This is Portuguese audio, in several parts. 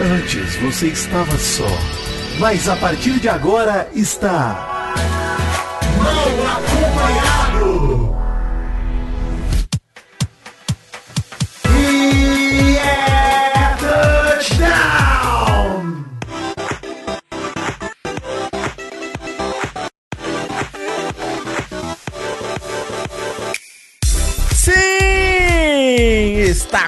Antes você estava só, mas a partir de agora está. Mal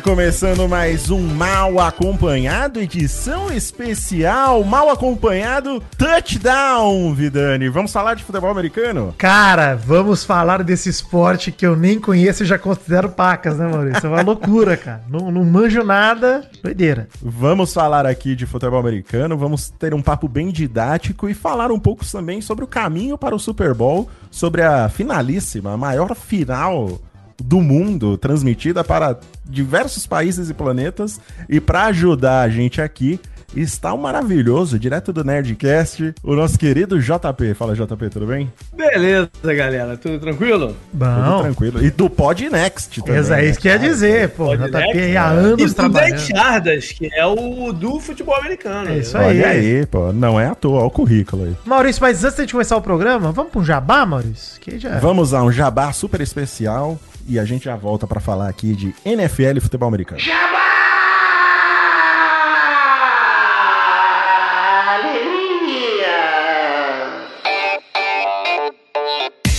Começando mais um Mal Acompanhado, edição especial Mal Acompanhado Touchdown, Vidani. Vamos falar de futebol americano? Cara, vamos falar desse esporte que eu nem conheço e já considero pacas, né, Maurício? É uma loucura, cara. Não, não manjo nada, doideira. Vamos falar aqui de futebol americano, vamos ter um papo bem didático e falar um pouco também sobre o caminho para o Super Bowl, sobre a finalíssima, a maior final do mundo, transmitida para diversos países e planetas. E para ajudar a gente aqui, está o maravilhoso, direto do Nerdcast, o nosso querido JP. Fala, JP, tudo bem? Beleza, galera. Tudo tranquilo? Tudo Bom. tranquilo. E do Pod Next também. Exa, é né, isso que ia cara? dizer, pô. Pode, JP né? aí há E anos do trabalhando. 10 Yardas, que é o do futebol americano. É isso aí. Olha aí, pô. Não é à toa, olha o currículo aí. Maurício, mas antes de gente começar o programa, vamos pra um jabá, Maurício? Que já... Vamos a um jabá super especial e a gente já volta para falar aqui de NFL e futebol americano.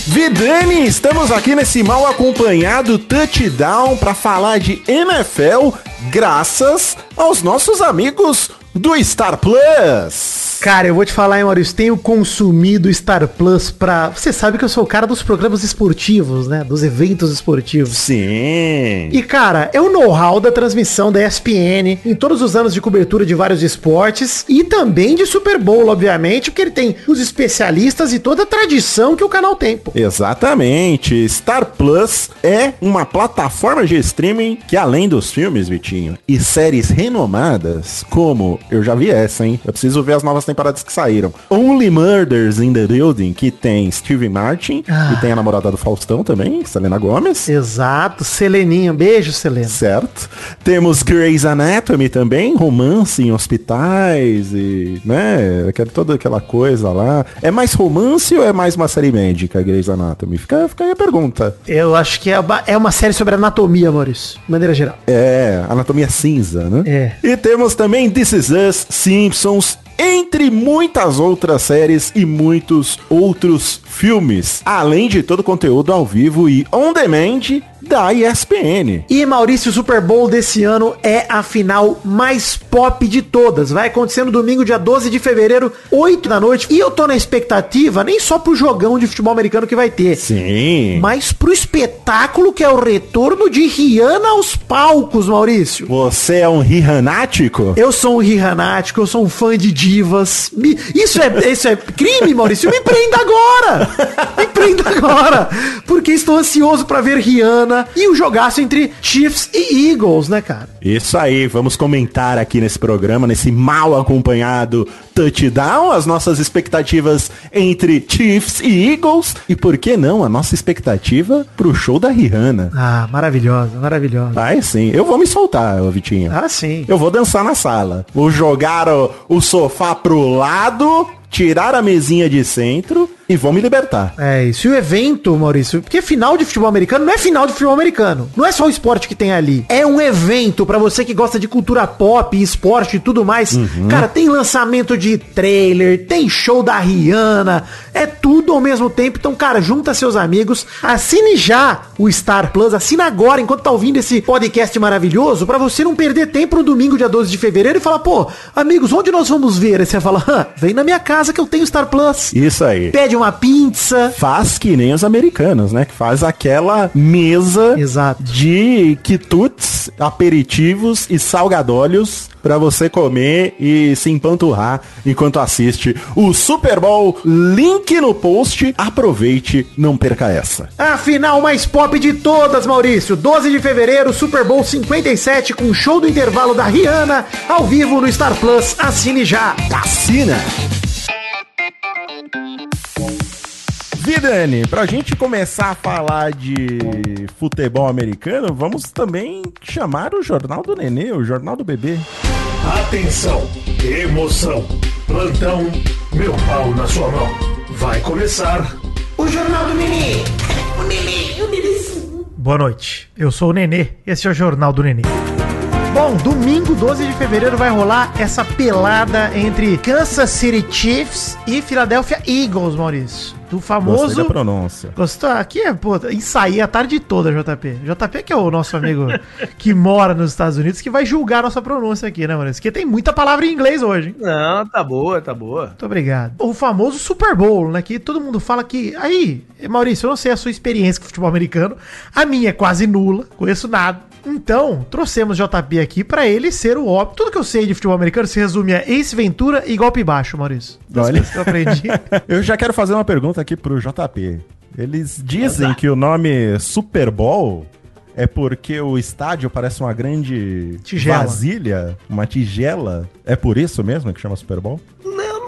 Vidani, estamos aqui nesse mal acompanhado touchdown para falar de NFL graças aos nossos amigos do Star Plus. Cara, eu vou te falar, hein, Maurício, tenho consumido Star Plus pra... Você sabe que eu sou o cara dos programas esportivos, né? Dos eventos esportivos. Sim. E, cara, é o know-how da transmissão da ESPN em todos os anos de cobertura de vários esportes e também de Super Bowl, obviamente, porque ele tem os especialistas e toda a tradição que o canal tem, pô. Exatamente. Star Plus é uma plataforma de streaming que, além dos filmes, Vitinho, e séries renomadas, como eu já vi essa, hein? Eu preciso ver as novas temporadas que saíram. Only Murders in the Building, que tem Steve Martin Ah. e tem a namorada do Faustão também, Selena Gomes. Exato, Seleninha. Beijo, Selena. Certo. Temos Grey's Anatomy também, romance em hospitais e, né, aquela- toda aquela coisa lá. É mais romance ou é mais uma série médica, Grey's Anatomy? Fica, fica aí a pergunta. Eu acho que é uma, é uma série sobre anatomia, Maurício, de maneira geral. É, anatomia cinza, né? É. E temos também This Is Us, Simpsons, entre muitas outras séries e muitos outros filmes. Além de todo o conteúdo ao vivo e on demand da ESPN. E Maurício, o Super Bowl desse ano é a final mais pop de todas. Vai acontecer no domingo, dia 12 de fevereiro, 8 da noite. E eu tô na expectativa, nem só pro jogão de futebol americano que vai ter, Sim. mas pro espetáculo que é o retorno de Rihanna aos palcos, Maurício. Você é um rihanático? Eu sou um Rihanático, eu sou um fã de divas. Me- Isso é, isso é crime, Maurício? Me prenda agora! Me prenda agora! Porque estou ansioso pra ver Rihanna e o jogaço entre Chiefs e Eagles, né, cara? Isso aí, vamos comentar aqui nesse programa, nesse mal acompanhado touchdown, as nossas expectativas entre Chiefs e Eagles e por que não a nossa expectativa pro show da Rihanna. Ah, maravilhosa, maravilhosa. Vai sim, eu vou me soltar, Vitinho. Ah, sim. Eu vou dançar na sala. Vou jogar o, o sofá pro lado, tirar a mesinha de centro e vou me libertar. É isso. E o evento, Maurício, porque final de futebol americano não é final de futebol americano. Não é só o esporte que tem ali. É um evento pra você que gosta de cultura pop, esporte e tudo mais. Uhum. Cara, tem lançamento de trailer, tem show da Rihanna, é tudo ao mesmo tempo. Então, cara, junta seus amigos, assine já o Star Plus, assina agora enquanto tá ouvindo esse podcast maravilhoso pra você não perder tempo no domingo, dia 12 de fevereiro e falar, pô, amigos, onde nós vamos ver? Aí você fala, "Hã, vem na minha casa que eu tenho Star Plus. Isso aí. Pede uma pizza. Faz que nem os americanos, né? Que faz aquela mesa Exato. de quitutes, aperitivos e salgadolhos pra você comer e se empanturrar enquanto assiste o Super Bowl. Link no post. Aproveite, não perca essa. A final mais pop de todas, Maurício. 12 de fevereiro, Super Bowl 57 com show do intervalo da Rihanna ao vivo no Star Plus. Assine já. Assina! Vidani, pra gente começar a falar de futebol americano, vamos também chamar o Jornal do Nenê, o Jornal do Bebê. Atenção, emoção, plantão, meu pau na sua mão. Vai começar O Jornal do Nenê. O Nenê, o Nenê. Boa noite, eu sou o Nenê, esse é o Jornal do Nenê. Bom, domingo 12 de fevereiro vai rolar essa pelada entre Kansas City Chiefs e Philadelphia Eagles, Maurício. Do Gostei famoso. da pronúncia. Gostou? Aqui é, pô, ensaiei a tarde toda, JP. JP que é o nosso amigo que mora nos Estados Unidos, que vai julgar a nossa pronúncia aqui, né, Maurício? Porque tem muita palavra em inglês hoje, hein? Não, tá boa, tá boa. Muito obrigado. O famoso Super Bowl, né? Que todo mundo fala que. Aí, Maurício, eu não sei a sua experiência com futebol americano. A minha é quase nula, conheço nada. Então, trouxemos JP aqui pra ele ser o óbvio. Tudo que eu sei de futebol americano se resume a Ace Ventura e golpe baixo, Maurício. Das Olha. que eu aprendi. Eu já quero fazer uma pergunta aqui pro JP. Eles dizem que o nome Super Bowl é porque o estádio parece uma grande Tigela. vasilha, uma tigela. É por isso mesmo que chama Super Bowl?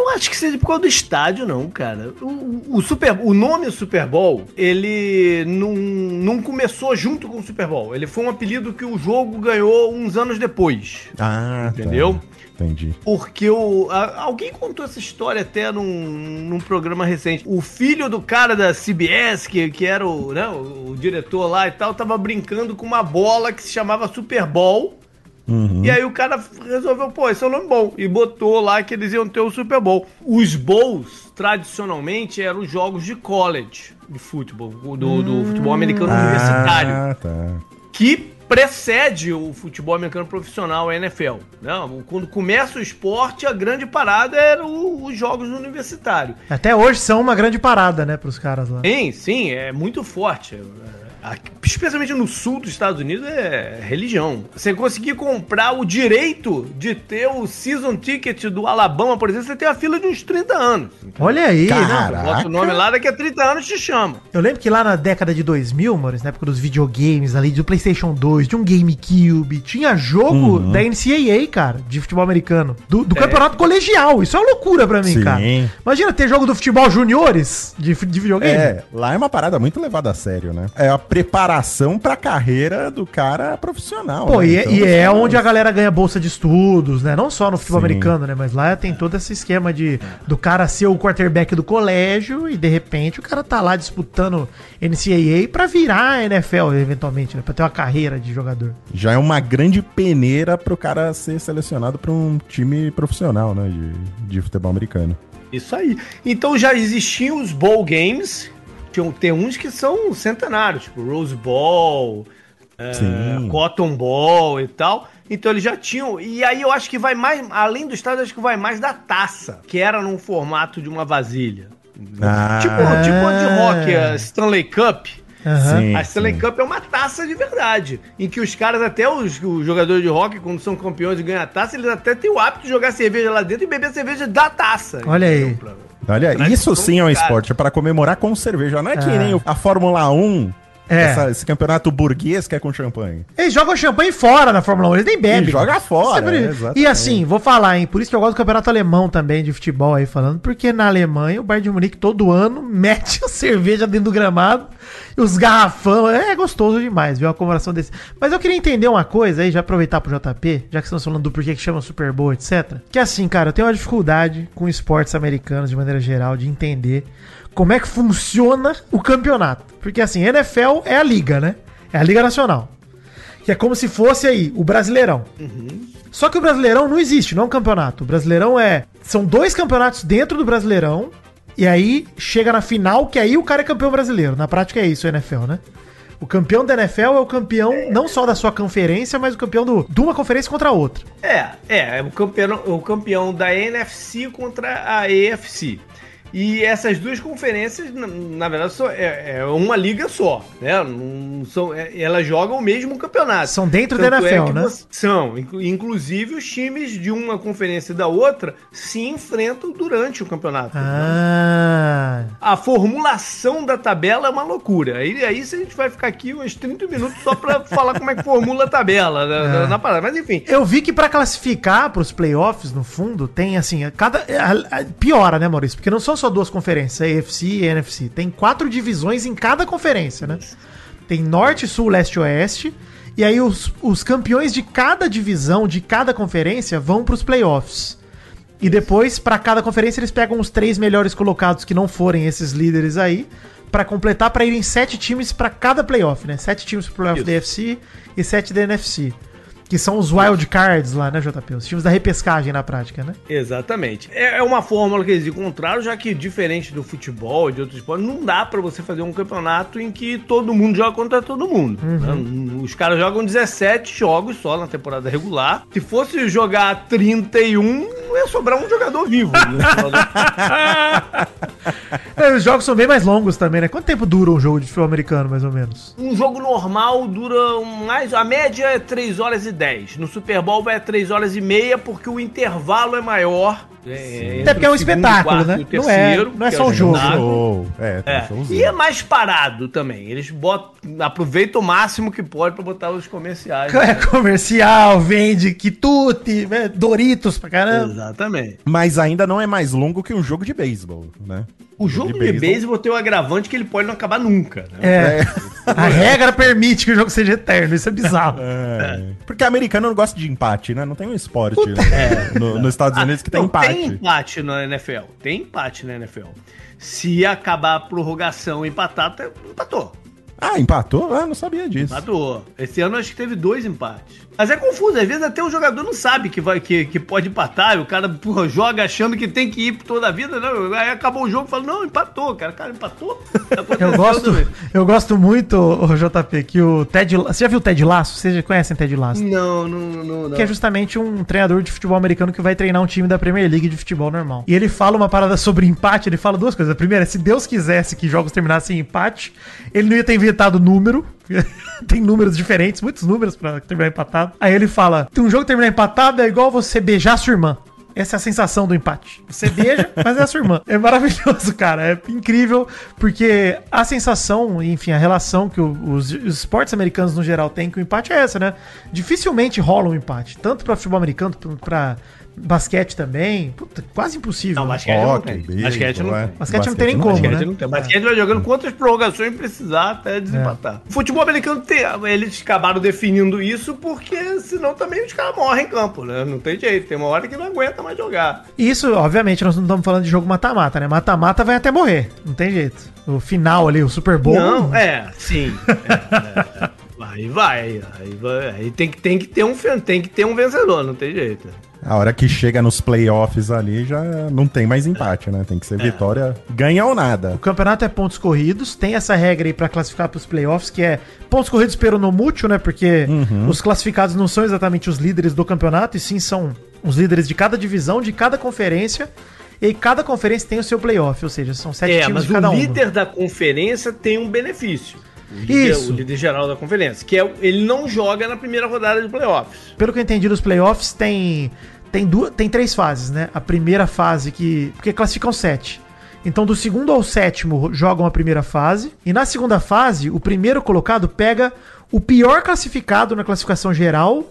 Não, acho que seja por causa do estádio, não, cara. O, o, Super, o nome Super Bowl, ele não, não começou junto com o Super Bowl. Ele foi um apelido que o jogo ganhou uns anos depois. Ah, Entendeu? Tá. Entendi. Porque o, a- alguém contou essa história até num, num programa recente. O filho do cara da CBS, que, que era o, né, o, o diretor lá e tal, tava brincando com uma bola que se chamava Super Bowl. Uhum. E aí o cara resolveu, pô, esse é um nome bom. E botou lá que eles iam ter o Super Bowl. Os bowls, tradicionalmente, eram os jogos de college de futebol, do, do futebol americano universitário Ah, tá. que precede o futebol americano profissional, a NFL. Né? Quando começa o esporte, a grande parada era o- os jogos universitários. Até hoje são uma grande parada, né, pros caras lá. Sim, sim, é muito forte. Especialmente no sul dos Estados Unidos é religião. Você conseguir comprar o direito de ter o season ticket do Alabama, por exemplo, você tem a fila de uns 30 anos. Olha aí, Cara. né? Caraca. Bota o nome lá, daqui a 30 anos te chama. Eu lembro que lá na década de 2000, Maurício, na época dos videogames ali, do PlayStation 2, de um GameCube, tinha jogo Uhum. da NCAA, cara, de futebol americano. Do, do É. campeonato colegial. Isso é uma loucura pra mim, Sim. cara. Imagina ter jogo do futebol juniores de, de videogame. É, lá é uma parada muito levada a sério, né? É a preparação pra carreira do cara profissional. Pô, né? e, é- Então, e é os onde a galera ganha bolsa de estudos, né? Não só no futebol Sim. americano, né? Mas lá tem todo esse esquema de do cara ser o quarterback do colégio e de repente o cara tá lá disputando NCAA pra virar NFL eventualmente, né? Pra ter uma carreira de jogador. Já é uma grande peneira pro cara ser selecionado pra um time profissional, né? De, de futebol americano. Isso aí. Então já existiam os bowl games. Tem uns que são centenários, tipo Rose Bowl, é, Sim. Cotton Bowl e tal. Então eles já tinham. E aí eu acho que vai mais. Além do estádio, acho que vai mais da taça, que era num formato de uma vasilha. Ah. Tipo, tipo a de rock, a Stanley Cup. Aham. Sim. A Stanley Cup é uma taça de verdade. Em que os caras, até os, os jogadores de rock, quando são campeões e ganham a taça, eles até têm o hábito de jogar cerveja lá dentro e beber cerveja da taça. Olha aí. Entendeu? Olha, Tradição isso sim é um esporte, é para comemorar com cerveja. Não é que É. nem a Fórmula 1, É. essa- esse campeonato burguês que é com champanhe. Eles jogam champanhe fora na Fórmula 1, eles nem bebem. E joga fora, Sempre- é. E assim, vou falar, hein? Por isso que eu gosto do campeonato alemão também de futebol aí falando, porque na Alemanha o Bayern de Munique todo ano mete a cerveja dentro do gramado e os garrafão. É gostoso demais, viu? A comemoração desse. Mas eu queria entender uma coisa aí, já aproveitar pro JP, já que estamos falando do porquê que chama Super Bowl, etc. Que assim, cara, eu tenho uma dificuldade com esportes americanos de maneira geral de entender como é que funciona o campeonato. Porque assim, NFL é a liga, né? É a Liga Nacional. Que é como se fosse aí o Brasileirão. Só que o Brasileirão não existe, não é um campeonato. O Brasileirão é. São dois campeonatos dentro do Brasileirão. E aí chega na final, que aí o cara é campeão brasileiro. Na prática é isso, o NFL, né? O campeão da NFL é o campeão não só da sua conferência, mas o campeão do, de uma conferência contra a outra. É, é, é o campeão, o campeão da NFC contra a AFC. E essas duas conferências, na, na verdade, são, é, é uma liga só, né? Não são, é, elas jogam o mesmo campeonato. São dentro da Tanto é NFL, que né? são. Inclu- Inclusive, os times de uma conferência e da outra se enfrentam durante o campeonato. Ah. A formulação da tabela é uma loucura. Aí, aí a gente vai ficar aqui uns 30 minutos só pra falar como é que formula a tabela na, na- na parada. Mas enfim, Eu vi que pra classificar pros playoffs, no fundo, tem assim, cada. a- a- piora, né, Maurício? Porque não são só duas conferências, a AFC e NFC. Tem quatro divisões em cada conferência, né? Tem norte, sul, leste e oeste. E aí os, os campeões de cada divisão, de cada conferência, vão pros playoffs. E depois, pra cada conferência, eles pegam os três melhores colocados que não forem esses líderes aí, pra completar, pra irem sete times pra cada playoff, né? Sete times pro playoff Isso. da NFC e sete da NFC. Que são os wild cards lá, né, JP? Os times da repescagem na prática, né? Exatamente. É é uma fórmula que eles encontraram, já que diferente do futebol e de outros esportes, não dá pra você fazer um campeonato em que todo mundo joga contra todo mundo. né? Os caras jogam 17 jogos só na temporada regular. Se fosse jogar 31, não ia sobrar um jogador vivo. É, os jogos são bem mais longos também, né? Quanto tempo dura um jogo de futebol americano, mais ou menos? Um jogo normal dura mais. A média é 3 horas e 10. No Super Bowl vai a 3 horas e meia, porque o intervalo é maior. É, Até porque é um espetáculo, né? e o Não é- terceiro, não é só um jogo. Show. É, É, e é mais parado também. Eles botam, aproveitam o máximo que pode pra botar os comerciais. É comercial, vende quitute, né? Doritos pra caramba. Exatamente. Mas ainda não é mais longo que um jogo de beisebol, né? O jogo de beisebol tem o agravante que ele pode não acabar nunca, né? É. A regra permite que o jogo seja eterno, isso é bizarro. É. Porque americano não gosta de empate, né? Não tem um esporte né? no- nos Estados Unidos que tem Não, empate. Tem empate na NFL. Tem empate na NFL. Se acabar a prorrogação e empatar, tá- empatou. Ah, empatou? Ah, não sabia disso. Empatou. Esse ano acho que teve dois empates. Mas é confuso, às vezes até o jogador não sabe que, vai, que, que pode empatar, o cara porra, joga achando que tem que ir por toda a vida, não. Aí acabou o jogo e fala, não, empatou, cara. Cara, empatou. Eu Aconteceu gosto, também. eu gosto muito, ô, JP, que o Ted. Você já viu o Ted Lasso? Vocês conhecem Ted Lasso? Não, não, não, não. Que é justamente um treinador de futebol americano que vai treinar um time da Premier League de futebol normal. E ele fala uma parada sobre empate, ele fala duas coisas. A primeira é, se Deus quisesse que jogos terminassem em empate, ele não ia ter inventado número. Tem números diferentes, muitos números pra terminar empatado. Aí ele fala, um jogo terminar empatado é igual você beijar sua irmã. Essa é a sensação do empate. Você beija, mas é a sua irmã. É maravilhoso, cara. É incrível, porque a sensação, enfim, a relação que os, os esportes americanos no geral têm com o empate é essa, né? Dificilmente rola um empate. Tanto pra futebol americano, pra basquete também. Puta, quase impossível. Não, né? basquete não tem. beisebol, Basquete não é. tem. Basquete não tem nem como, Basquete né? não tem. Basquete vai jogando quantas prorrogações precisar até desempatar. O futebol americano tem. Eles acabaram definindo isso porque senão também os caras morrem em campo, né? Não tem jeito. Tem uma hora que não aguenta mais jogar. Isso, obviamente, nós não estamos falando de jogo mata-mata, né? Mata-mata vai até morrer. Não tem jeito. O final ali, o Super Bowl. Não, é, sim. É, é. Aí vai, aí vai. Aí tem que, tem que ter um tem que ter um vencedor, não tem jeito. A hora que chega nos playoffs ali já não tem mais empate, né? Tem que ser vitória, ganha ou nada. O campeonato é pontos corridos, tem essa regra aí pra classificar pros playoffs, que é pontos corridos pelo no mútil, né? Porque os classificados não são exatamente os líderes do campeonato, e sim são os líderes de cada divisão, de cada conferência. E cada conferência tem o seu playoff, ou seja, são sete É, times mas de o cada um. líder da conferência tem um benefício. Líder, Isso. o líder geral da conferência, que é ele não joga na primeira rodada de playoffs. Pelo que eu entendi dos playoffs, tem tem duas, tem três fases, né? A primeira fase que porque classificam sete. Então do segundo ao sétimo jogam a primeira fase e na segunda fase o primeiro colocado pega o pior classificado na classificação geral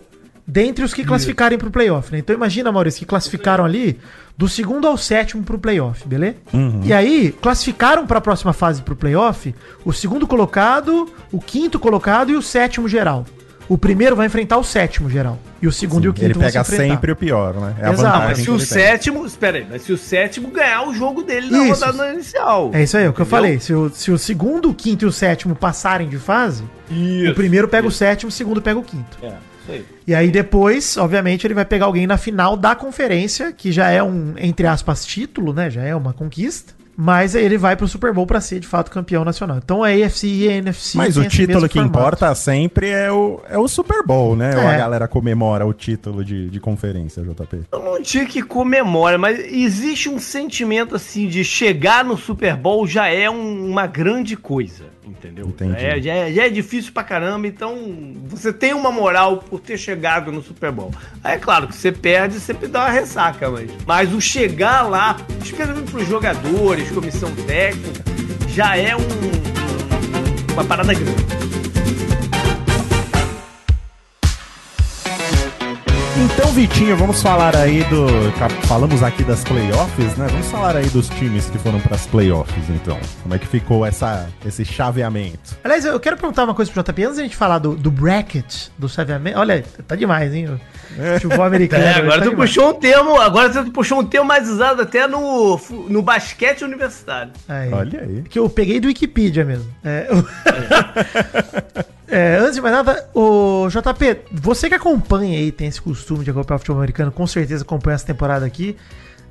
dentre os que classificarem pro playoff, né? Então imagina, Maurício, que classificaram ali do segundo ao sétimo pro playoff, beleza? E aí, classificaram pra próxima fase pro playoff o segundo colocado, o quinto colocado e o sétimo geral. O primeiro vai enfrentar o sétimo geral. E o segundo e o quinto Ele vão pega se enfrentar. sempre o pior, né? É a Exato. Não, vantagem mas se o sétimo. Espera aí, mas se o sétimo ganhar o jogo dele na Isso. rodada inicial. É isso aí, é o que eu falei. Se o, se o segundo, o quinto e o sétimo passarem de fase, Isso. o primeiro pega o sétimo, o segundo pega o quinto. É, E aí depois, obviamente, ele vai pegar alguém na final da conferência, que já é um, entre aspas, título, né? Já é uma conquista. Mas ele vai pro Super Bowl pra ser, de fato, campeão nacional. Então a AFC e a NFC Mas o esse título mesmo que formato. importa sempre é o, é o Super Bowl, né? Ou É. a galera comemora o título de, de conferência, JP. Eu não digo que comemora, mas existe um sentimento assim de chegar no Super Bowl já é um- uma grande coisa, entendeu? Entendi. É, já, é, já é difícil pra caramba, então você tem uma moral por ter chegado no Super Bowl. Aí é claro que você perde, sempre dá uma ressaca, mas, mas o chegar lá, especialmente pros jogadores, comissão técnica, já é um, uma parada grande. Então, Vitinho, vamos falar aí do. Falamos aqui das playoffs, né? Vamos falar aí dos times que foram para as playoffs, então. Como é que ficou essa, esse chaveamento? Aliás, eu quero perguntar uma coisa pro JP antes da gente falar do, do bracket, do chaveamento. Olha, tá demais, hein? Futebol americano. É, agora tá tu demais. puxou um termo, agora tu puxou um termo mais usado até no, no basquete universitário. Aí. Olha aí. Que eu peguei do Wikipedia mesmo. É. É, antes de mais nada, o JP, você que acompanha aí, tem esse costume de acompanhar o futebol americano, com certeza acompanha essa temporada aqui.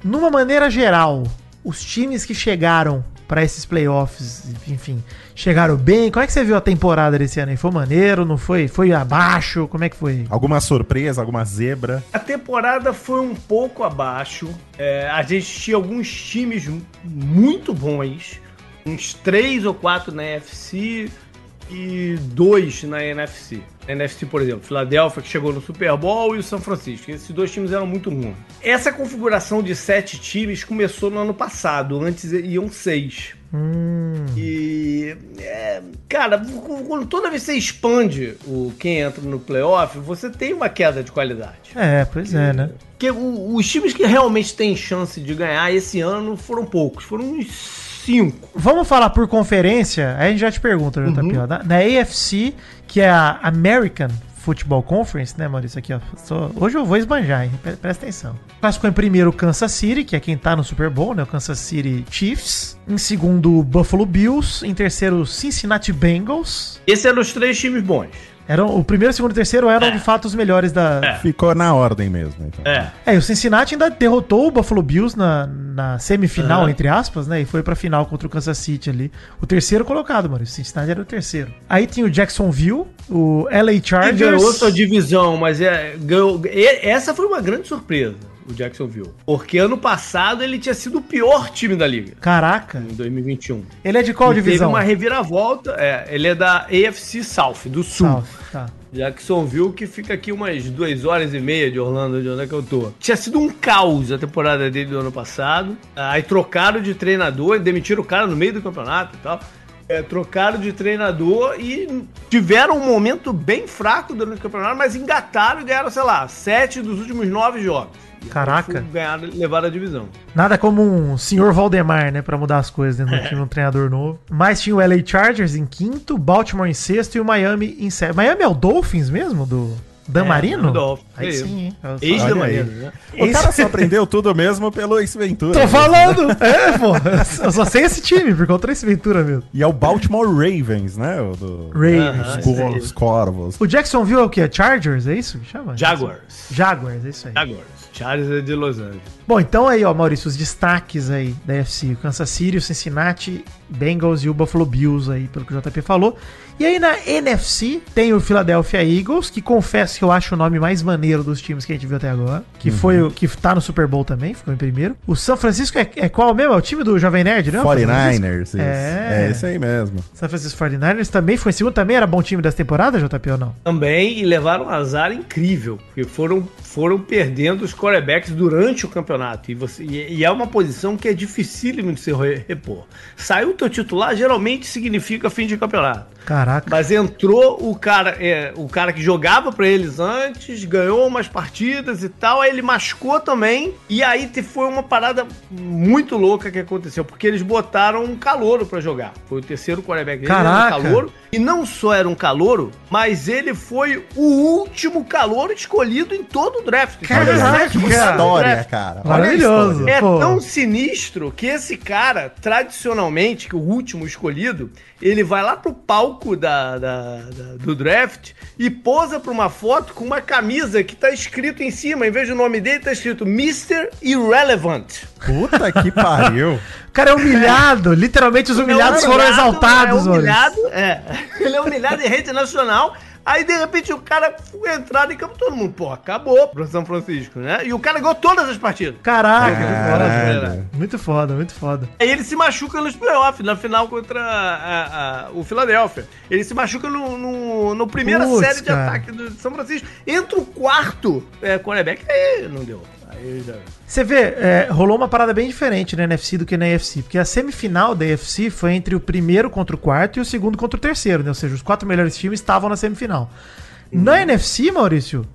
Numa maneira geral, os times que chegaram para esses playoffs, enfim, chegaram bem. Como é que você viu a temporada desse ano aí? Foi maneiro? Não foi? Foi abaixo? Como é que foi? Alguma surpresa, alguma zebra? A temporada foi um pouco abaixo. É, a gente tinha alguns times muito bons, uns três ou quatro na FC e dois na NFC. Na NFC, por exemplo, Filadélfia, que chegou no Super Bowl, e o São Francisco. Esses dois times eram muito ruins. Essa configuração de sete times começou no ano passado. Antes iam seis. Hum. E. É, cara, toda vez que você expande o quem entra no playoff, você tem uma queda de qualidade. É, pois é, né? Porque os times que realmente têm chance de ganhar esse ano foram poucos. Foram uns cinco. Vamos falar por conferência, aí a gente já te pergunta, JP. Uhum. Na, na AFC, que é a American Football Conference, né, Maurício? Aqui, ó. Só, hoje eu vou esbanjar, hein? Presta atenção. Classificou em primeiro o Kansas City, que é quem tá no Super Bowl, né? O Kansas City Chiefs. Em segundo, Buffalo Bills. Em terceiro, Cincinnati Bengals. Esse eram os três times bons. Eram, o primeiro, o segundo e o terceiro eram é. de fato os melhores da. É. Ficou na ordem mesmo. Então. É. É, e o Cincinnati ainda derrotou o Buffalo Bills na, na semifinal, uhum. entre aspas, né? E foi pra final contra o Kansas City ali. O terceiro colocado, mano. O Cincinnati era o terceiro. Aí tinha o Jacksonville, o LA Chargers. Que ganhou sua divisão, mas é, ganhou, essa foi uma grande surpresa o Jacksonville. Porque ano passado ele tinha sido o pior time da liga. Caraca. Em 2021. Ele é de qual e divisão? Teve uma reviravolta. É, ele é da AFC South, do Sul. South, tá. Jacksonville, que fica aqui umas duas horas e meia de Orlando, de onde é que eu tô. Tinha sido um caos a temporada dele do ano passado. Aí trocaram de treinador, demitiram o cara no meio do campeonato e tal. É, trocaram de treinador e tiveram um momento bem fraco durante o campeonato, mas engataram e ganharam, sei lá, sete dos últimos nove jogos. Caraca. Ganhar, levar a divisão. Nada como um senhor Valdemar, né? Pra mudar as coisas dentro do time, um treinador novo. Mas tinha o LA Chargers em quinto, Baltimore em sexto e o Miami em sétimo. Miami é o Dolphins mesmo? Do. Dan é, Marino? Dolphins. Aí sim, hein? Ex Dan Marino, né? O cara só aprendeu tudo mesmo pelo Ace Ventura. Tô né? falando! é, pô. Eu só sei esse time, por conta do Ace Ventura mesmo. E é o Baltimore Ravens, né? O do... Ravens. Uh -huh, os Corvos. O Jacksonville é o quê? Chargers, é isso que chama? Jaguars. Jaguars, é isso aí. Jaguars. Chargers é de Los Angeles. Bom, então aí, ó, Maurício, os destaques aí da FC. O Kansas City, o Cincinnati Bengals e o Buffalo Bills aí, pelo que o JP falou. E aí na NFC tem o Philadelphia Eagles, que confesso que eu acho o nome mais maneiro dos times que a gente viu até agora. Que uhum. foi o que tá no Super Bowl também, ficou em primeiro. O São Francisco é, é qual mesmo? É o time do Jovem Nerd, né? 49ers, É. é isso aí mesmo. São Francisco 49ers também foi em segundo, também era bom time dessa temporada, JP, ou não? Também, e levaram um azar incrível, porque foram, foram perdendo os quarterbacks durante o campeonato. E, você, e, e é uma posição que é dificílimo de se repor. Saiu o teu titular, geralmente significa fim de campeonato. Caraca. Mas entrou o cara, é, o cara que jogava para eles antes, ganhou umas partidas e tal, aí ele machucou também. E aí foi uma parada muito louca que aconteceu, porque eles botaram um calouro para jogar. Foi o terceiro quarterback dele. Um calouro. E não só era um calouro, mas ele foi o último calouro escolhido em todo o draft. Caraca, que história, cara. Maravilhoso. É tão sinistro que esse cara, tradicionalmente, que o último escolhido, ele vai lá pro palco da, da, da, do draft e posa pra uma foto com uma camisa que tá escrito em cima, em vez do nome dele, tá escrito Mr. Irrelevant. Puta que pariu. O cara é humilhado, literalmente os humilhados é humilhado, foram exaltados. É humilhado, é. Ele é humilhado em rede nacional Aí, de repente, o cara foi entrar em campo, todo mundo, pô, acabou pro São Francisco, né? E o cara ganhou todas as partidas. Caraca, muito foda, muito foda. Aí ele se machuca nos playoffs, na final contra a, a, o Philadelphia. Ele se machuca no, no, no primeira Puts, série de cara. ataque do São Francisco. Entra o quarto é, quarterback, aí não deu. Você vê, é, rolou uma parada bem diferente na NFC do que na AFC, porque a semifinal da AFC foi entre o primeiro contra o quarto e o segundo contra o terceiro, né? Ou seja, os quatro melhores times estavam na semifinal. Uhum. Na NFC, Maurício,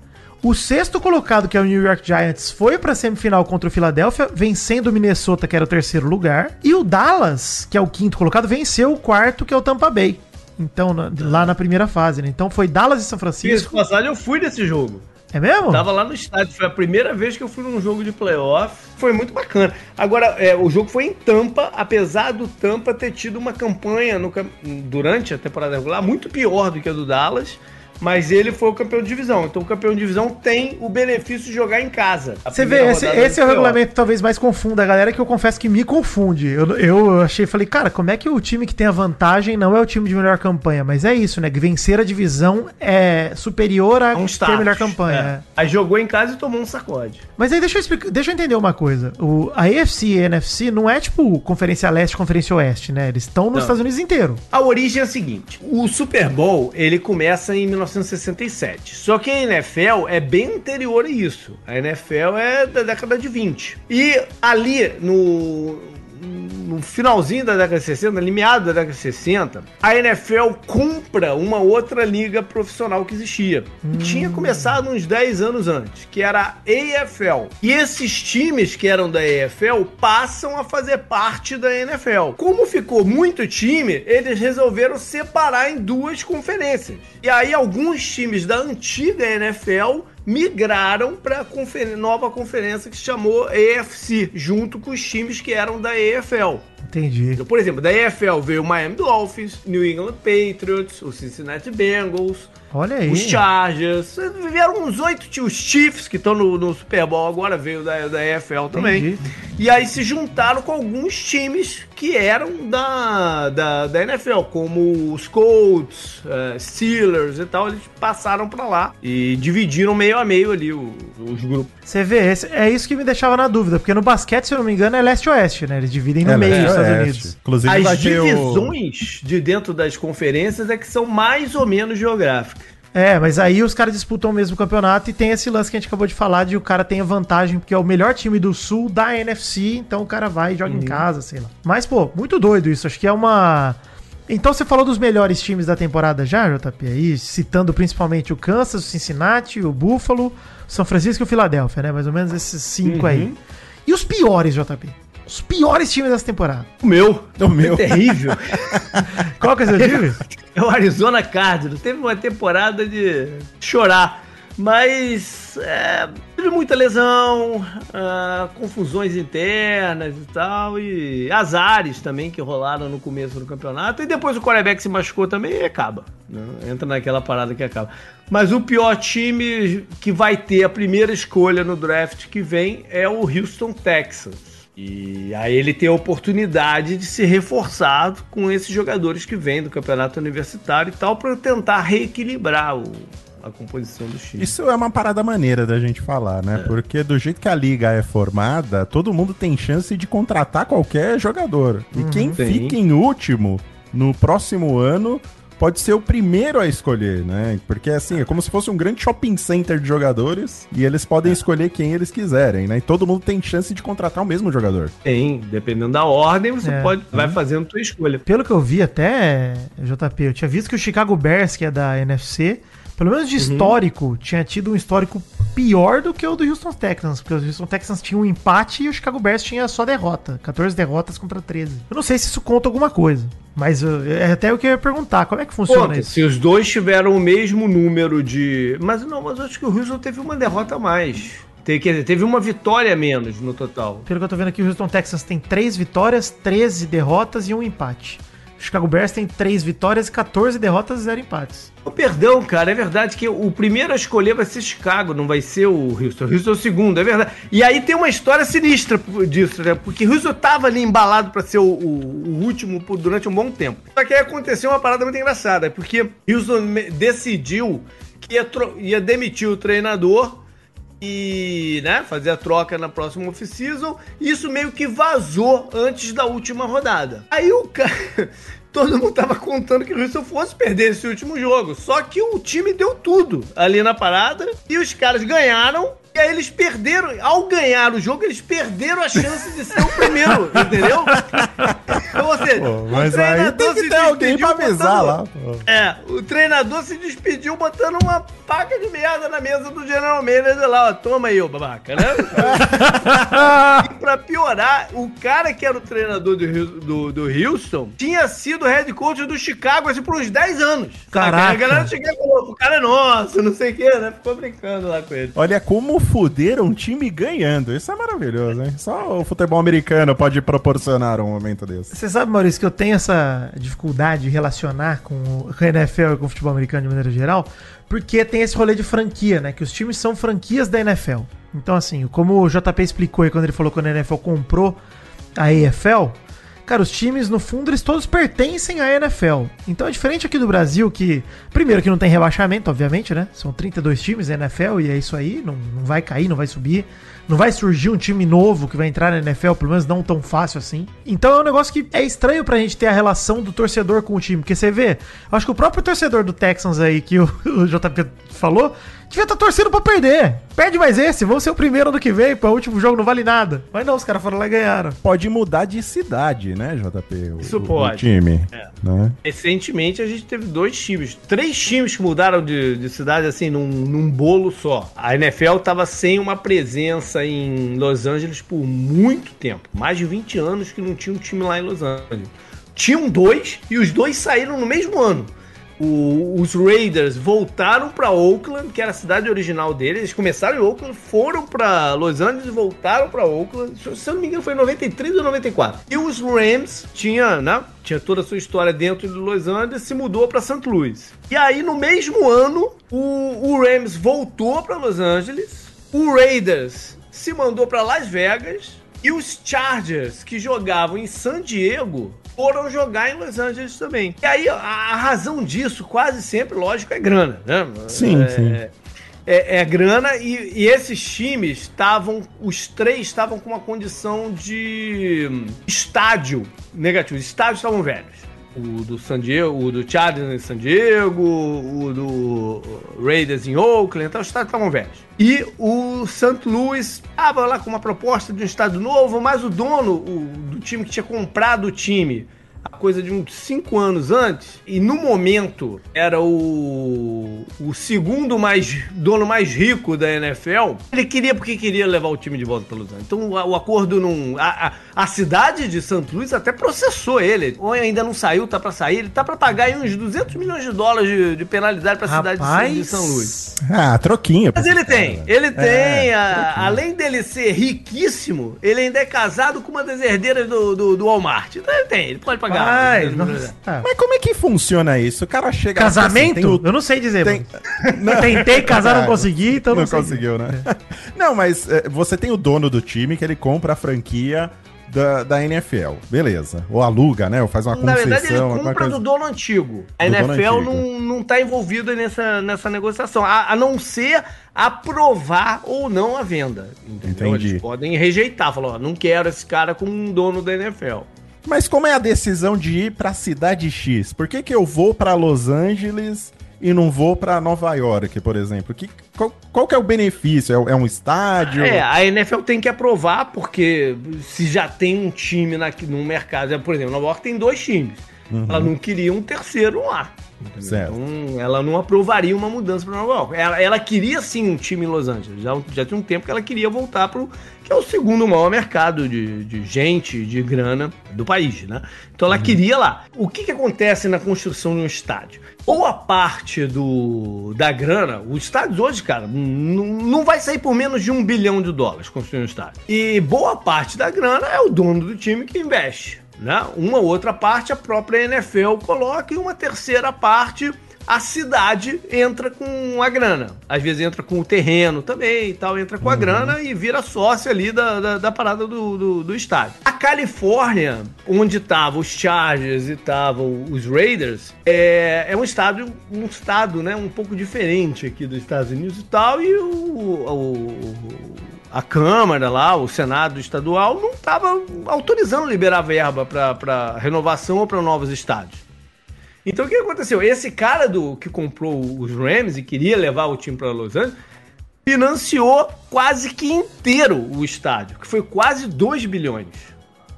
O sexto colocado, que é o New York Giants, foi pra semifinal contra o Philadelphia, vencendo o Minnesota, que era o terceiro lugar. E o Dallas, que é o quinto colocado, venceu o quarto, que é o Tampa Bay. Então, na- lá na primeira fase, né? Então foi Dallas e São Isso, Francisco. passagem, eu fui nesse jogo. É mesmo? Tava lá no estádio, foi a primeira vez que eu fui num jogo de playoff. Foi muito bacana. Agora, é, o jogo foi em Tampa, apesar do Tampa ter tido uma campanha no durante a temporada regular muito pior do que a do Dallas. Mas ele foi o campeão de divisão. Então o campeão de divisão tem o benefício de jogar em casa. A Você vê, esse, esse é o regulamento que talvez mais confunda a galera, que eu confesso que me confunde. Eu, eu achei, falei, cara, como é que o time que tem a vantagem não é o time de melhor campanha? Mas é isso, né? Que vencer a divisão é superior a É um ter status. melhor campanha. É. é. Aí jogou em casa e tomou um sacode. Mas aí deixa eu, explicar, deixa eu entender uma coisa. O, a AFC e a NFC não é tipo Conferência Leste e Conferência Oeste, né? Eles estão nos Não. Estados Unidos inteiro. A origem é a seguinte: o Super Bowl ele começa em 1967. Só que a NFL é bem anterior a isso. A NFL é da década de 20. E ali no no finalzinho da década de 60, ali meado da década de 60, a NFL compra uma outra liga profissional que existia. E Tinha começado uns 10 anos antes, que era a AFL. E esses times que eram da AFL passam a fazer parte da NFL. Como ficou muito time, eles resolveram separar em duas conferências. E aí alguns times da antiga NFL migraram para a nova conferência que se chamou AFC, junto com os times que eram da AFL. Entendi. Então, por exemplo, da AFL veio o Miami Dolphins, New England Patriots, o Cincinnati Bengals, Olha aí. os Chargers. Vieram uns oito times, os Chiefs, que estão no, no Super Bowl agora, veio da, da AFL também. Entendi. E aí se juntaram com alguns times que eram da, da, da NFL, como os Colts, eh, Steelers e tal. Eles passaram pra lá e dividiram meio a meio ali o- os grupos. Você vê, esse- é isso que me deixava na dúvida, porque no basquete, se eu não me engano, é leste-oeste, né? Eles dividem no É, meio dos a Estados. Unidos. Inclusive As ter o... divisões de dentro das conferências é que são mais ou menos geográficas. É, mas aí os caras disputam o mesmo campeonato e tem esse lance que a gente acabou de falar de o cara tem a vantagem porque é o melhor time do sul da NFC, então o cara vai e joga em casa, sei lá. Mas, pô, muito doido isso. Acho que é uma. Então você falou dos melhores times da temporada já, JP? Aí, citando principalmente o Kansas, o Cincinnati, o Buffalo, o São Francisco e o Philadelphia, né? Mais ou menos esses cinco aí. E os piores, JP? Os piores times dessa temporada. O meu. O meu. É terrível. Qual que é o seu time? É o Arizona Cardinals. Teve uma temporada de chorar. Mas é, teve muita lesão, ah, confusões internas e tal, e azares também que rolaram no começo do campeonato. E depois o quarterback se machucou também e acaba. né? Entra naquela parada que acaba. Mas o pior time que vai ter a primeira escolha no draft que vem é o Houston Texans. E aí ele tem a oportunidade de se reforçar com esses jogadores que vêm do campeonato universitário e tal, para tentar reequilibrar o- a composição do time. Isso é uma parada maneira da gente falar, né? Porque do jeito que a liga é formada, todo mundo tem chance de contratar qualquer jogador. E quem Sim. fica em último no próximo ano pode ser o primeiro a escolher, né? Porque assim, é como se fosse um grande shopping center de jogadores e eles podem escolher quem eles quiserem, né? E todo mundo tem chance de contratar o mesmo jogador. Tem, dependendo da ordem, você É. pode vai fazendo tua escolha. Pelo que eu vi até, JP, eu tinha visto que o Chicago Bears, que é da NFC, pelo menos de histórico, tinha tido um histórico pior do que o do Houston Texans, porque os Houston Texans tinham um empate e o Chicago Bears tinha só derrota, 14 derrotas contra 13. Eu não sei se isso conta alguma coisa, mas uh, é até o que eu ia perguntar, como é que funciona Conta, isso? se os dois tiveram o mesmo número de. Mas não, mas eu acho que o Houston teve uma derrota a mais. Teve, quer dizer, teve uma vitória a menos no total. Pelo que eu tô vendo aqui, o Houston Texans tem 3 vitórias, 13 derrotas e um empate. Chicago Bears tem 3 vitórias, 14 derrotas e 0 empates. Oh, perdão, cara, é verdade que o primeiro a escolher vai ser Chicago, não vai ser o Houston. O Houston é o segundo, é verdade. E aí tem uma história sinistra disso, né? Porque Houston tava ali embalado pra ser o, o- o último durante um bom tempo. Só que aí aconteceu uma parada muito engraçada, porque Houston decidiu que ia, ia demitir o treinador e, né, fazer a troca na próxima off-season. Isso meio que vazou antes da última rodada. Aí o cara. Todo mundo tava contando que o Houston fosse perder esse último jogo. Só que o time deu tudo ali na parada e os caras ganharam. E aí eles perderam. Ao ganhar o jogo, eles perderam a chance de ser o primeiro, entendeu? Então, ou seja, Pô, o mas aí treinador tem que se ter alguém pra despediu avisar botando- lá. pô. É, o treinador se despediu botando uma paca de merda na mesa do General Manager lá, ó. Toma aí, ô babaca, né? e pra piorar, o cara que era o treinador do, do, do Houston tinha sido head coach do Chicago assim, por uns 10 anos. Caraca. A galera chegou e falou, o cara é nosso, não sei o que, né? Ficou brincando lá com ele. Olha como fuderam um time ganhando. Isso é maravilhoso, hein? Só o futebol americano pode proporcionar um momento desse. Você sabe, Maurício, que eu tenho essa dificuldade de relacionar com o NFL e com o futebol americano de maneira geral, porque tem esse rolê de franquia, né? Que os times são franquias da NFL. Então, assim, como o JP explicou aí quando ele falou que a NFL comprou a EFL, cara, os times, no fundo, eles todos pertencem à NFL. Então é diferente aqui do Brasil, que, primeiro, que não tem rebaixamento, obviamente, né? São 32 times da NFL e é isso aí, não, não vai cair, não vai subir. Não vai surgir um time novo que vai entrar na NFL, pelo menos não tão fácil assim. Então é um negócio que é estranho pra gente ter a relação do torcedor com o time. Porque você vê, eu acho que o próprio torcedor do Texans aí, que o, o JP falou, devia estar torcendo pra perder. Perde mais esse, vamos ser o primeiro ano que vem, pô, o último jogo não vale nada. Mas não, os caras foram lá e ganharam. Pode mudar de cidade, né, JP? O, Isso pode. O time. É. Né? Recentemente a gente teve dois times, três times que mudaram de, de cidade assim num, num bolo só. A NFL tava sem uma presença em Los Angeles por muito tempo, mais de 20 anos que não tinha um time lá em Los Angeles. Tinham dois e os dois saíram no mesmo ano. O- os Raiders voltaram para Oakland, que era a cidade original deles. Eles começaram em Oakland, foram para Los Angeles voltaram para Oakland. Se se eu não me engano, foi em 93 ou 94. E os Rams tinha, né? Tinha toda a sua história dentro de Los Angeles, se mudou para St. Louis. E aí, no mesmo ano, o, o Rams voltou para Los Angeles. O Raiders se mandou para Las Vegas. E os Chargers, que jogavam em San Diego, foram jogar em Los Angeles também. E aí, a, razão disso, quase sempre, lógico, é grana, né? Sim, é, sim. É, é grana e, e esses times estavam, os três estavam com uma condição de hum, estádio negativo. Os estádios estavam velhos. O do San Diego, o do Chargers em San Diego, o do Raiders em Oakland, então os estádios estavam velhos. E o St. Louis estava lá com uma proposta de um estádio novo, mas o dono o- do time que tinha comprado o time coisa de uns cinco anos antes, e no momento era o, o segundo mais dono mais rico da NFL, ele queria porque queria levar o time de volta para Los Angeles. Então o, o acordo não. A, a, a cidade de St. Louis até processou ele. Ou ainda não saiu, tá para sair. Ele tá para pagar aí uns 200 milhões de dólares de, de penalidade para a cidade de São- de São Luís. Ah, troquinho. Mas ele tem, ele tem, É, a- além dele ser riquíssimo, ele ainda é casado com uma das herdeiras do, do, do Walmart. Então ele tem, ele pode pagar. Nossa. Mas como é que funciona isso? O cara chega lá, Casamento? assim, o- Eu não sei dizer, tem- mano. Tentei casar, não consegui, então não, não conseguiu, né? não, mas é, você tem o dono do time que ele compra a franquia da, da NFL. Beleza. Ou aluga, né? Ou faz uma Na verdade, ele concessão, compra coisa. do dono antigo. A Do NFL antigo. não, não tá envolvida nessa, nessa negociação, a, a não ser aprovar ou não a venda. Entendeu? Entendi. Eles podem rejeitar, falar, ó, não quero esse cara como um dono da NFL. Mas como é a decisão de ir pra cidade X? Por que, que eu vou pra Los Angeles e não vou pra Nova York, por exemplo? Que, qual, qual que é o benefício? É, é um estádio? É, a NFL tem que aprovar, porque se já tem um time na, no mercado, por exemplo, Nova York tem dois times. Ela não queria um terceiro lá. Entendeu? Certo. Então, ela não aprovaria uma mudança para Nova York. Ela, ela queria sim um time em Los Angeles. Já, já tinha um tempo que ela queria voltar para que é o segundo maior mercado de, de gente, de grana do país, né? Então ela queria lá. O que, que acontece na construção de um estádio? Ou a parte do da grana, os estádios hoje, cara, não, não vai sair por menos de um bilhão de dólares construir um estádio. E boa parte da grana é o dono do time que investe. Né? Uma outra parte a própria NFL coloca e uma terceira parte a cidade entra com a grana. Às vezes entra com o terreno também e tal, entra com a grana e vira sócio ali da, da, da parada do, do, do estádio. A Califórnia, onde estavam os Chargers e estavam os Raiders, é, é um estado, um estado né, um pouco diferente aqui dos Estados Unidos e tal, e o, o- a Câmara lá, o Senado estadual, não estava autorizando liberar verba para renovação ou para novos estádios. Então o que aconteceu? Esse cara do que comprou os Rams e queria levar o time para Los Angeles financiou quase que inteiro o estádio, que foi quase 2 bilhões.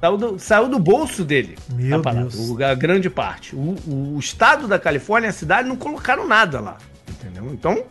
Saiu do, saiu do bolso dele. Meu Deus. o- a grande parte. O, o estado da Califórnia, a cidade, não colocaram nada lá. Entendeu? Então,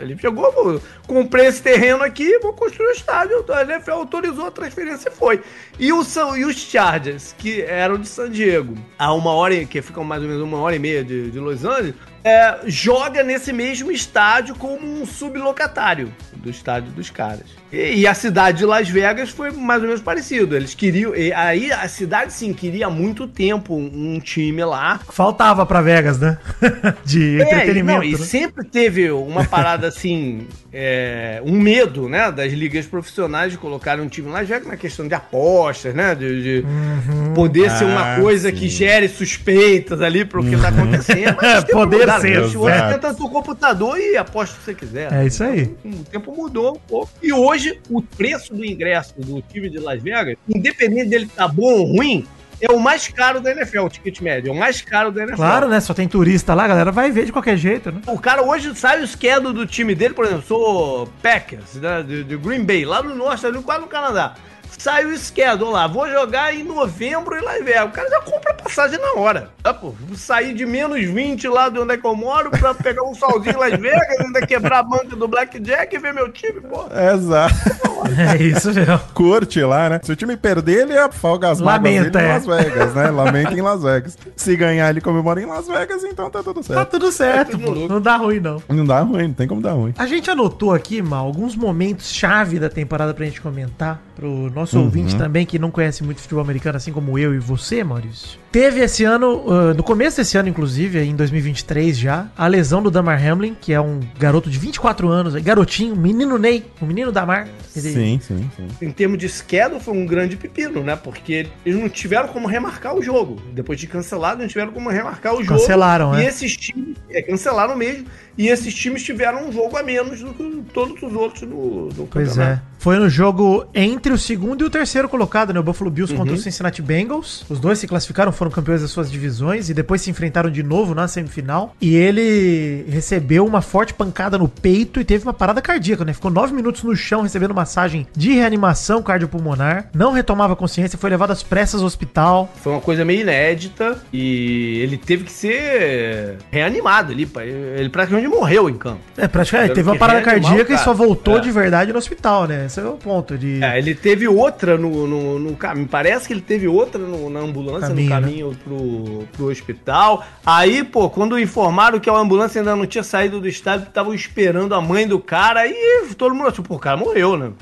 ele chegou, comprei esse terreno aqui, vou construir o estádio. A NFL autorizou a transferência e foi. E, o, e os Chargers, que eram de San Diego, a uma hora, que ficam mais ou menos uma hora e meia de, de Los Angeles, é, joga nesse mesmo estádio como um sublocatário do estádio dos caras. E, e a cidade de Las Vegas foi mais ou menos parecido. Eles queriam. e aí a cidade sim queria há muito tempo um, um time lá. Faltava pra Vegas, né? De É, e, entretenimento. não, e né? sempre teve uma parada assim, é, um medo, né, das ligas profissionais de colocarem um time lá, já que na questão de apostas, né, de, de Uhum. poder ser uma Ah, coisa sim. que gere suspeitas ali pro que tá acontecendo. Mas o tempo Poder ser, Hoje você tenta no computador e aposta o que você quiser. É isso aí. O tempo mudou um pouco. E hoje, o preço do ingresso do time de Las Vegas, independente dele estar bom ou ruim, é o mais caro da NFL, o ticket médio. É o mais caro da NFL. Claro, né? Só tem turista lá, a galera vai ver de qualquer jeito, né? O cara hoje sabe o schedule do time dele, por exemplo, sou Packers, né, de, de Green Bay, lá no norte, ali quase no Canadá. Sai o schedule lá, vou jogar em novembro em Las Vegas. O cara já compra a passagem na hora. Tá, pô? Vou sair de menos 20 lá de onde é que eu moro pra pegar um solzinho em Las Vegas, ainda quebrar a banca do Blackjack e ver meu time, pô. Exato. É isso mesmo. Curte lá, né? Se o time perder, ele afoga as mágoas Lamenta, dele em é. Las Vegas, né? Lamenta em Las Vegas. Se ganhar, ele comemora em Las Vegas, então tá tudo Tá certo. tudo certo, tudo pô. louco. Não dá ruim, não. Não dá ruim, não tem como dar ruim. A gente anotou aqui, Mal, alguns momentos chave da temporada pra gente comentar. Pro nosso ouvinte também, que não conhece muito futebol americano, assim como eu e você, Maurício. Teve esse ano, ah, no começo desse ano, inclusive, em 2023 já, a lesão do Damar Hamlin, que é um garoto de 24 anos, garotinho, menino Ney, o menino Damar. Ele- Sim, sim, sim. Em termos de schedule, foi um grande pepino, né? Porque eles não tiveram como remarcar o jogo. Depois de cancelado, não tiveram como remarcar o jogo. Cancelaram, E né? esses times, é, cancelaram mesmo. E esses times tiveram um jogo a menos do que todos os outros no, no Pois é. Foi no jogo entre o segundo e o terceiro colocado, né? O Buffalo Bills Uhum. contra o Cincinnati Bengals. Os dois se classificaram, foram campeões das suas divisões e depois se enfrentaram de novo na semifinal. E ele recebeu uma forte pancada no peito e teve uma parada cardíaca, né? Ficou nove minutos no chão recebendo massagem de reanimação cardiopulmonar. Não retomava consciência, foi levado às pressas ao hospital. Foi uma coisa meio inédita e ele teve que ser reanimado ali. Ele praticamente morreu em campo. É, praticamente, teve uma parada cardíaca e só voltou É. de verdade no hospital, né? Esse é o ponto de... É, ele teve outra no, no, no caminho. Parece que ele teve outra no- na ambulância Caminho, né? no caminho pro, pro hospital. Aí, pô, quando informaram que a ambulância ainda não tinha saído do estádio, estavam esperando a mãe do cara, aí todo mundo achou, pô, o cara morreu, né?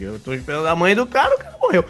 Eu tô esperando a mãe do cara, o cara morreu.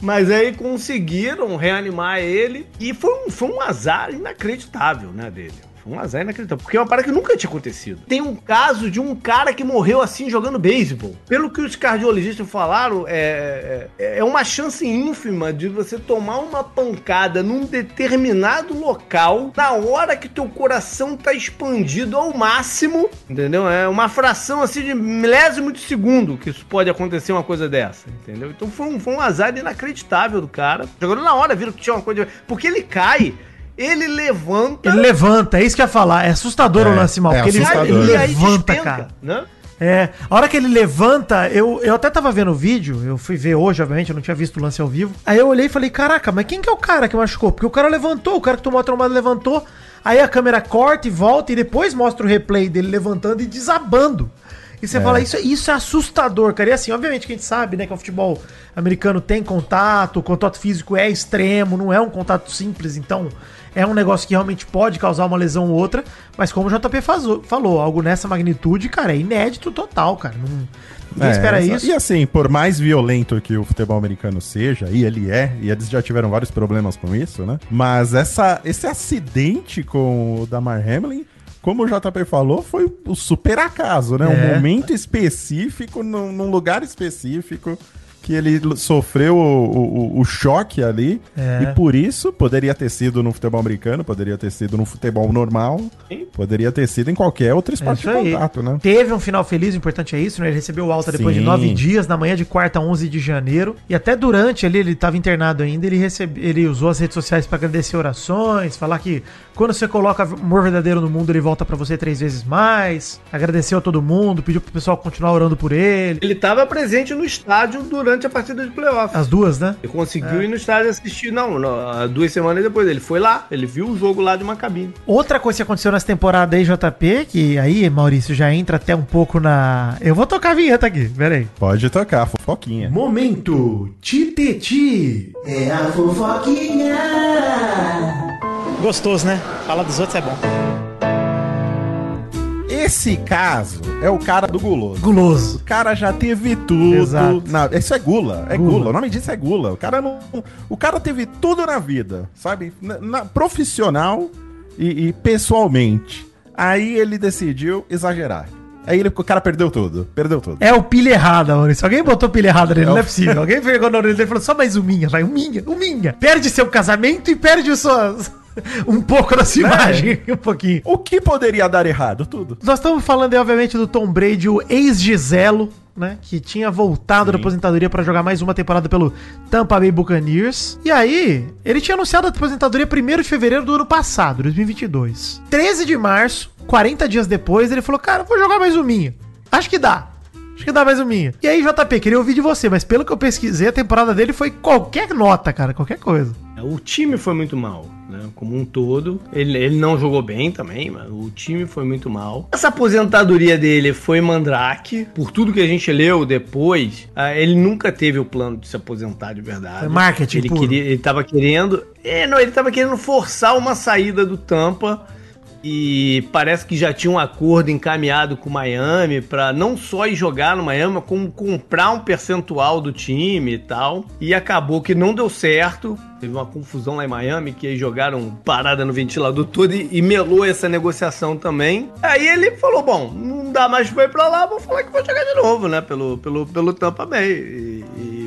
Mas aí conseguiram reanimar ele e foi um, foi um azar inacreditável, né, dele. Um azar inacreditável, porque é uma parada que nunca tinha acontecido. Tem um caso de um cara que morreu assim jogando beisebol. Pelo que os cardiologistas falaram, é, é, é uma chance ínfima de você tomar uma pancada num determinado local na hora que teu coração tá expandido ao máximo, entendeu? É uma fração assim de milésimo de segundo que isso pode acontecer uma coisa dessa, entendeu? Então foi um, foi um azar inacreditável do cara. Jogando na hora, viram que tinha uma coisa. Porque ele cai, ele levanta. Ele levanta, é isso que eu ia falar. É assustador É, o lance mal, é porque ele, assustador. ele e aí levanta, despenca, cara. Né? É, a hora que ele levanta, eu, eu até tava vendo o vídeo, eu fui ver hoje, obviamente, eu não tinha visto o lance ao vivo. Aí eu olhei e falei, caraca, mas quem que é o cara que machucou? Porque o cara levantou, o cara que tomou a trombada levantou, aí a câmera corta e volta e depois mostra o replay dele levantando e desabando. E você fala, isso, isso é assustador, cara. E assim, obviamente que a gente sabe, né, que o futebol americano tem contato, o contato físico é extremo, não é um contato simples, então é um negócio que realmente pode causar uma lesão ou outra, mas como o JP fazou- falou, algo nessa magnitude, cara, é inédito total, cara. Não, ninguém É, espera isso. E assim, por mais violento que o futebol americano seja, e ele é, e eles já tiveram vários problemas com isso, né? Mas essa, esse acidente com o Damar Hamlin, como o JP falou, foi o super acaso, né? É. Um momento específico, num, num lugar específico. Que ele sofreu o, o- o choque ali. É. E por isso poderia ter sido no futebol americano, poderia ter sido no futebol normal, Sim. poderia ter sido em qualquer outro É esporte isso de contato, né? Teve um final feliz, o importante é isso, né? Ele recebeu alta depois de Sim. nove dias, na manhã de quarta, 11 de janeiro. E até durante ali, ele estava internado ainda, ele, recebe, ele usou as redes sociais para agradecer orações, falar que quando você coloca amor verdadeiro no mundo, ele volta para você três vezes mais. Agradeceu a todo mundo, pediu pro pessoal continuar orando por ele. Ele estava presente no estádio durante durante a partida de playoff. As duas, né? Ele conseguiu ir no estádio assistir, não, não, duas semanas depois. Ele foi lá, ele viu o jogo lá de uma cabine. Outra coisa que aconteceu nessa temporada aí, JP, que aí, Maurício, já entra até um pouco na. Eu vou tocar a vinheta aqui, peraí. Pode tocar, fofoquinha. Momento Titeti. É a fofoquinha. Gostoso, né? Falar dos outros é bom. Esse caso é o cara do guloso. Guloso. O cara já teve tudo. Exato. Na... Isso é gula, é Gula. gula. O nome disso é gula. O cara não. O cara teve tudo na vida, sabe? Na, na- profissional e, e pessoalmente. Aí ele decidiu exagerar. Aí ele, o cara perdeu tudo. Perdeu tudo. É o pilha errada, Maurício. Alguém botou pilha errada nele, É o- não é possível. Alguém pegou na orelha dele e falou, só mais um minha, vai, um minha, um minha. Perde seu casamento e perde suas... um pouco da sua Né? imagem, um pouquinho. O que poderia dar errado? Tudo. Nós estamos falando aí, obviamente, do Tom Brady, o ex-Giselo, né? Que tinha voltado da aposentadoria para jogar mais uma temporada pelo Tampa Bay Buccaneers. E aí, ele tinha anunciado a aposentadoria 1 de fevereiro do ano passado, 2022. 13 de março, 40 dias depois, ele falou: Cara, vou jogar mais uma. Acho que dá. Acho que dá mais uma. E aí, JP, queria ouvir de você, mas pelo que eu pesquisei, a temporada dele foi qualquer nota, cara, qualquer coisa. O time foi muito mal, né? Como um todo. Ele, ele não jogou bem também, mas o time foi muito mal. Essa aposentadoria dele foi mandrake. Por tudo que a gente leu depois, ah, ele nunca teve o plano de se aposentar de verdade. Foi marketing ele puro. queria, Ele tava querendo... É, não, ele tava querendo forçar uma saída do Tampa... E parece que já tinha um acordo encaminhado com o Miami pra não só ir jogar no Miami, como comprar um percentual do time e tal. E acabou que não deu certo. Teve uma confusão lá em Miami que eles jogaram parada no ventilador todo e, e melou essa negociação também. Aí ele falou: Bom, não dá mais pra ir pra lá, vou falar que vou jogar de novo, né? Pelo, pelo, pelo Tampa Bay. E, e-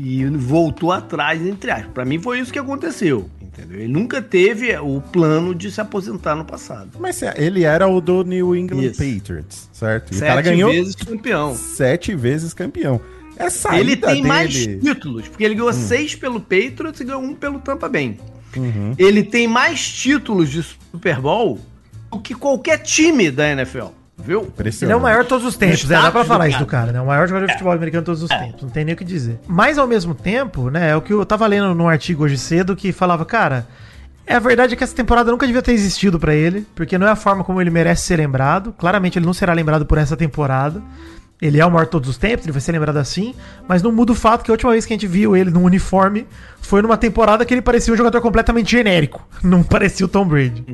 e voltou atrás, entre aspas. Pra mim foi isso que aconteceu. Entendeu? Ele nunca teve o plano de se aposentar no passado. Mas é, ele era o do New England Isso. Patriots, certo? E o Sete cara ganhou vezes campeão. sete vezes campeão. Essa Ele ida tem mais dele- Hum. títulos, porque ele ganhou seis pelo Patriots e ganhou um pelo Tampa Bay. Uhum. Ele tem mais títulos de Super Bowl do que qualquer time da NFL, viu? Ele é o maior de todos os tempos, né? Dá pra falar isso do cara, né? O maior jogador de futebol americano de todos os tempos. Não tem nem o que dizer. Mas ao mesmo tempo, né? É o que eu tava lendo num artigo hoje cedo que falava, cara. É a verdade é que essa temporada nunca devia ter existido pra ele, porque não é a forma como ele merece ser lembrado. Claramente ele não será lembrado por essa temporada. Ele é o maior de todos os tempos, ele vai ser lembrado assim, mas não muda o fato que a última vez que a gente viu ele num uniforme foi numa temporada que ele parecia um jogador completamente genérico. Não parecia o Tom Brady.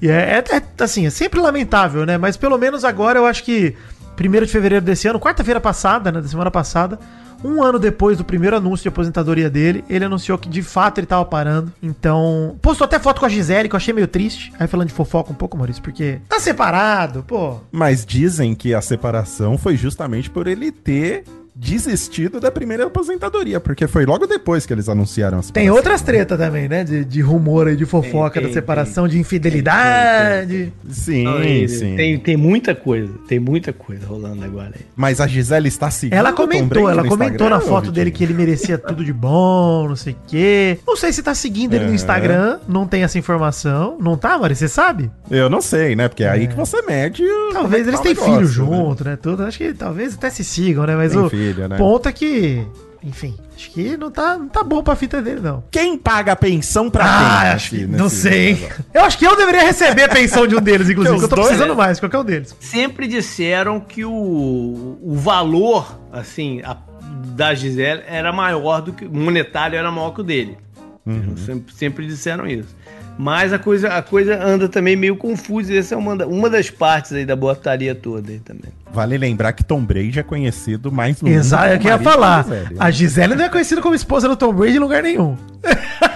E é, é- é, assim, é sempre lamentável, né? Mas pelo menos agora eu acho que 1 de fevereiro desse ano, quarta-feira passada, né? Da semana passada, um ano depois do primeiro anúncio de aposentadoria dele, ele anunciou que de fato ele tava parando. Então, postou até foto com a Gisele, que eu achei meio triste. Aí falando de fofoca um pouco, Maurício, porque tá separado, pô. Mas dizem que a separação foi justamente por ele ter desistido da primeira aposentadoria, porque foi logo depois que eles anunciaram a Tem outras tretas também, né? De, de rumor aí, de fofoca Tem, da tem, separação, de infidelidade. Sim, sim. Tem, tem muita coisa, tem muita coisa rolando agora aí. Mas a Gisele está seguindo Ela comentou, ela no comentou na foto dele que ele merecia tudo de bom, não sei o quê. Não sei se tá seguindo ele no É. Instagram, não tem essa informação. Não tá, Mari? Você sabe? Eu não sei, né? Porque é aí que você mede. Talvez é eles o filho né? junto, né? Tudo. Acho que talvez até se sigam, né? Mas Tem o filho, né? ponto é que, enfim, acho que não tá, não tá bom pra fita dele, não. Quem paga a pensão pra quem? Ah, acho nesse- que, não sei. negócio? Eu acho que eu deveria receber a pensão de um deles, inclusive, eu tô precisando né? mais, qualquer um deles. Sempre disseram que o, o valor, assim, a- da Gisele era maior do que. monetário era maior que o dele. Sempre, sempre disseram isso. Mas a coisa, a coisa anda também meio confusa. e Essa é uma, uma das partes aí da botaria toda aí também. Vale lembrar que Tom Brady é conhecido mais no Exato, é mundo o que eu ia como marido falar. Gisele, né? A Gisele não é conhecida como esposa do Tom Brady em lugar nenhum.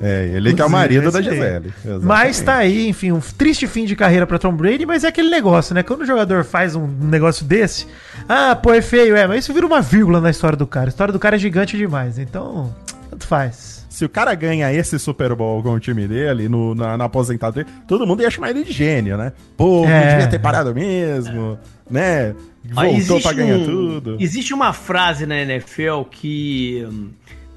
É, ele que é o marido da. Gisele. Mas tá aí, enfim, um triste fim de carreira pra Tom Brady, mas é aquele negócio, né? Quando o jogador faz um negócio desse, ah, pô, é feio, é, mas isso vira uma vírgula na história do cara. A história do cara é gigante demais, então, tanto faz. Se o cara ganha esse Super Bowl com o time dele, no, na, na aposentadoria, todo mundo ia chamar ele de gênio, né? Pô, não É. devia ter parado mesmo, né? Ah, Voltou pra ganhar um- tudo. Existe uma frase na NFL que hum,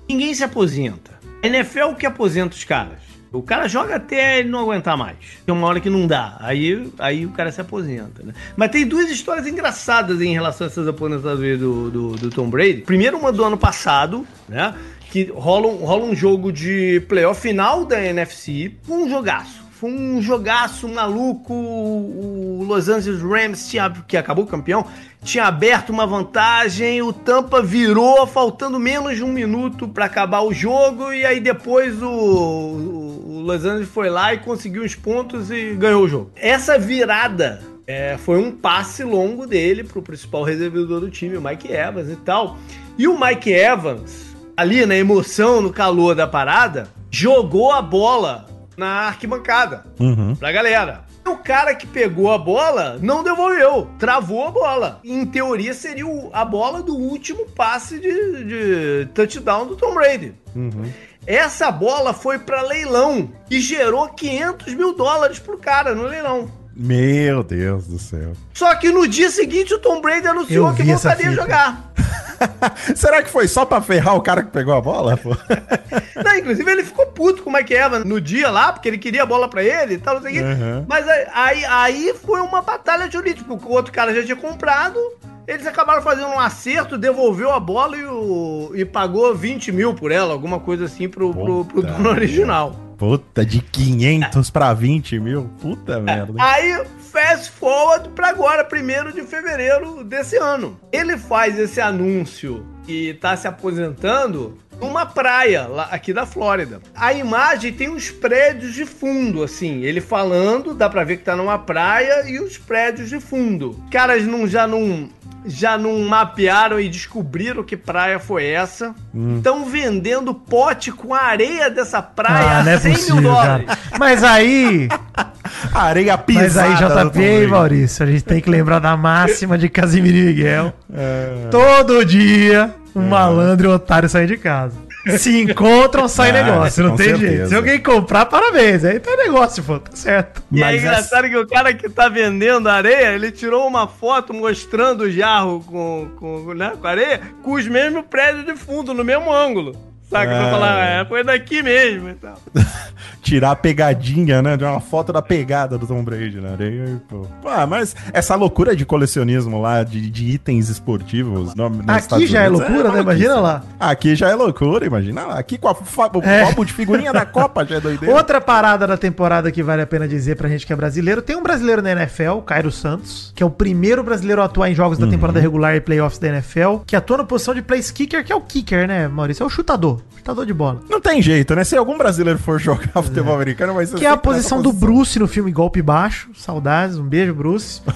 ninguém se aposenta. A NFL que aposenta os caras. O cara joga até ele não aguentar mais. Tem uma hora que não dá. Aí, aí o cara se aposenta, né? Mas tem duas histórias engraçadas em relação a essas aposentadorias do, do, do Tom Brady. Primeiro, uma do ano passado, né? Que rola um, rola um jogo de playoff final da NFC. Um jogaço. Foi um jogaço maluco. O Los Angeles Rams, tinha, que acabou campeão, tinha aberto uma vantagem. O Tampa virou, faltando menos de um minuto para acabar o jogo. E aí depois o, o, Los Angeles foi lá e conseguiu os pontos e ganhou o jogo. Essa virada é, foi um passe longo dele pro principal reservador do time, o Mike Evans e tal. E o Mike Evans, ali na emoção, no calor da parada, jogou a bola na arquibancada Uhum. pra galera. O cara que pegou a bola não devolveu, travou a bola. Em teoria, seria o- a bola do último passe de, de touchdown do Tom Brady. Uhum. Essa bola foi pra leilão e gerou 500 mil dólares pro cara no leilão. Meu Deus do céu. Só que no dia seguinte o Tom Brady anunciou que voltaria a jogar. Será que foi só pra ferrar o cara que pegou a bola? Não, inclusive ele ficou puto com o Mike Evans no dia lá, porque ele queria a bola pra ele e tal, não sei o quê. Uhum. Mas aí, aí, aí foi uma batalha jurídica, porque o outro cara já tinha comprado, eles acabaram fazendo um acerto, devolveu a bola e, o, e pagou 20 mil por ela, alguma coisa assim pro, pro, pro dono original. Puta, de 500 pra 20 mil? Puta merda. Aí, fast forward pra agora, 1 de fevereiro desse ano. Ele faz esse anúncio e tá se aposentando numa praia lá, aqui da Flórida. A imagem tem uns prédios de fundo, assim. Ele falando, dá pra ver que tá numa praia e os prédios de fundo. Caras não, já não. Já não mapearam e descobriram que praia foi essa. Estão vendendo pote com a areia dessa praia Ah, não a é 100 mil possível, dólares. cara. Mas aí, Areia pisada. mas aí, JP e. Maurício, a gente tem que lembrar da máxima de Casimiro e Miguel. É. Todo dia, um malandro e um otário saem de casa. Se encontram, sai Ah, negócio, não tem certeza. jeito. Se alguém comprar, parabéns. Aí tá negócio, pô, tá certo. E é Mas engraçado que o cara que tá vendendo areia, ele tirou uma foto mostrando o jarro com, com, né, com areia, com os mesmos prédios de fundo, no mesmo ângulo. Saca? Pra É. falar, é, foi daqui mesmo e tal. Tirar a pegadinha, né? De uma foto da pegada do Tom Brady na areia. e, Pô. Ah, mas essa loucura de colecionismo lá, de, de itens esportivos. no- Aqui Estados já é Unidos loucura, né? maluquice. Imagina lá. Aqui já é loucura, imagina lá. Aqui com a, É. álbum de figurinha da Copa já é doideira. Outra parada da temporada que vale a pena dizer pra gente que é brasileiro. Tem um brasileiro na NFL, o Cairo Santos, que é o primeiro brasileiro a atuar em jogos da temporada regular e playoffs da NFL, que atua na posição de place kicker, que é o kicker, né, Maurício? É o chutador. Chutador de bola. Não tem jeito, né? Se algum brasileiro for jogar futebol americano, vai ser É. Que é a posição do Bruce no filme Golpe Baixo. Saudades, um beijo, Bruce.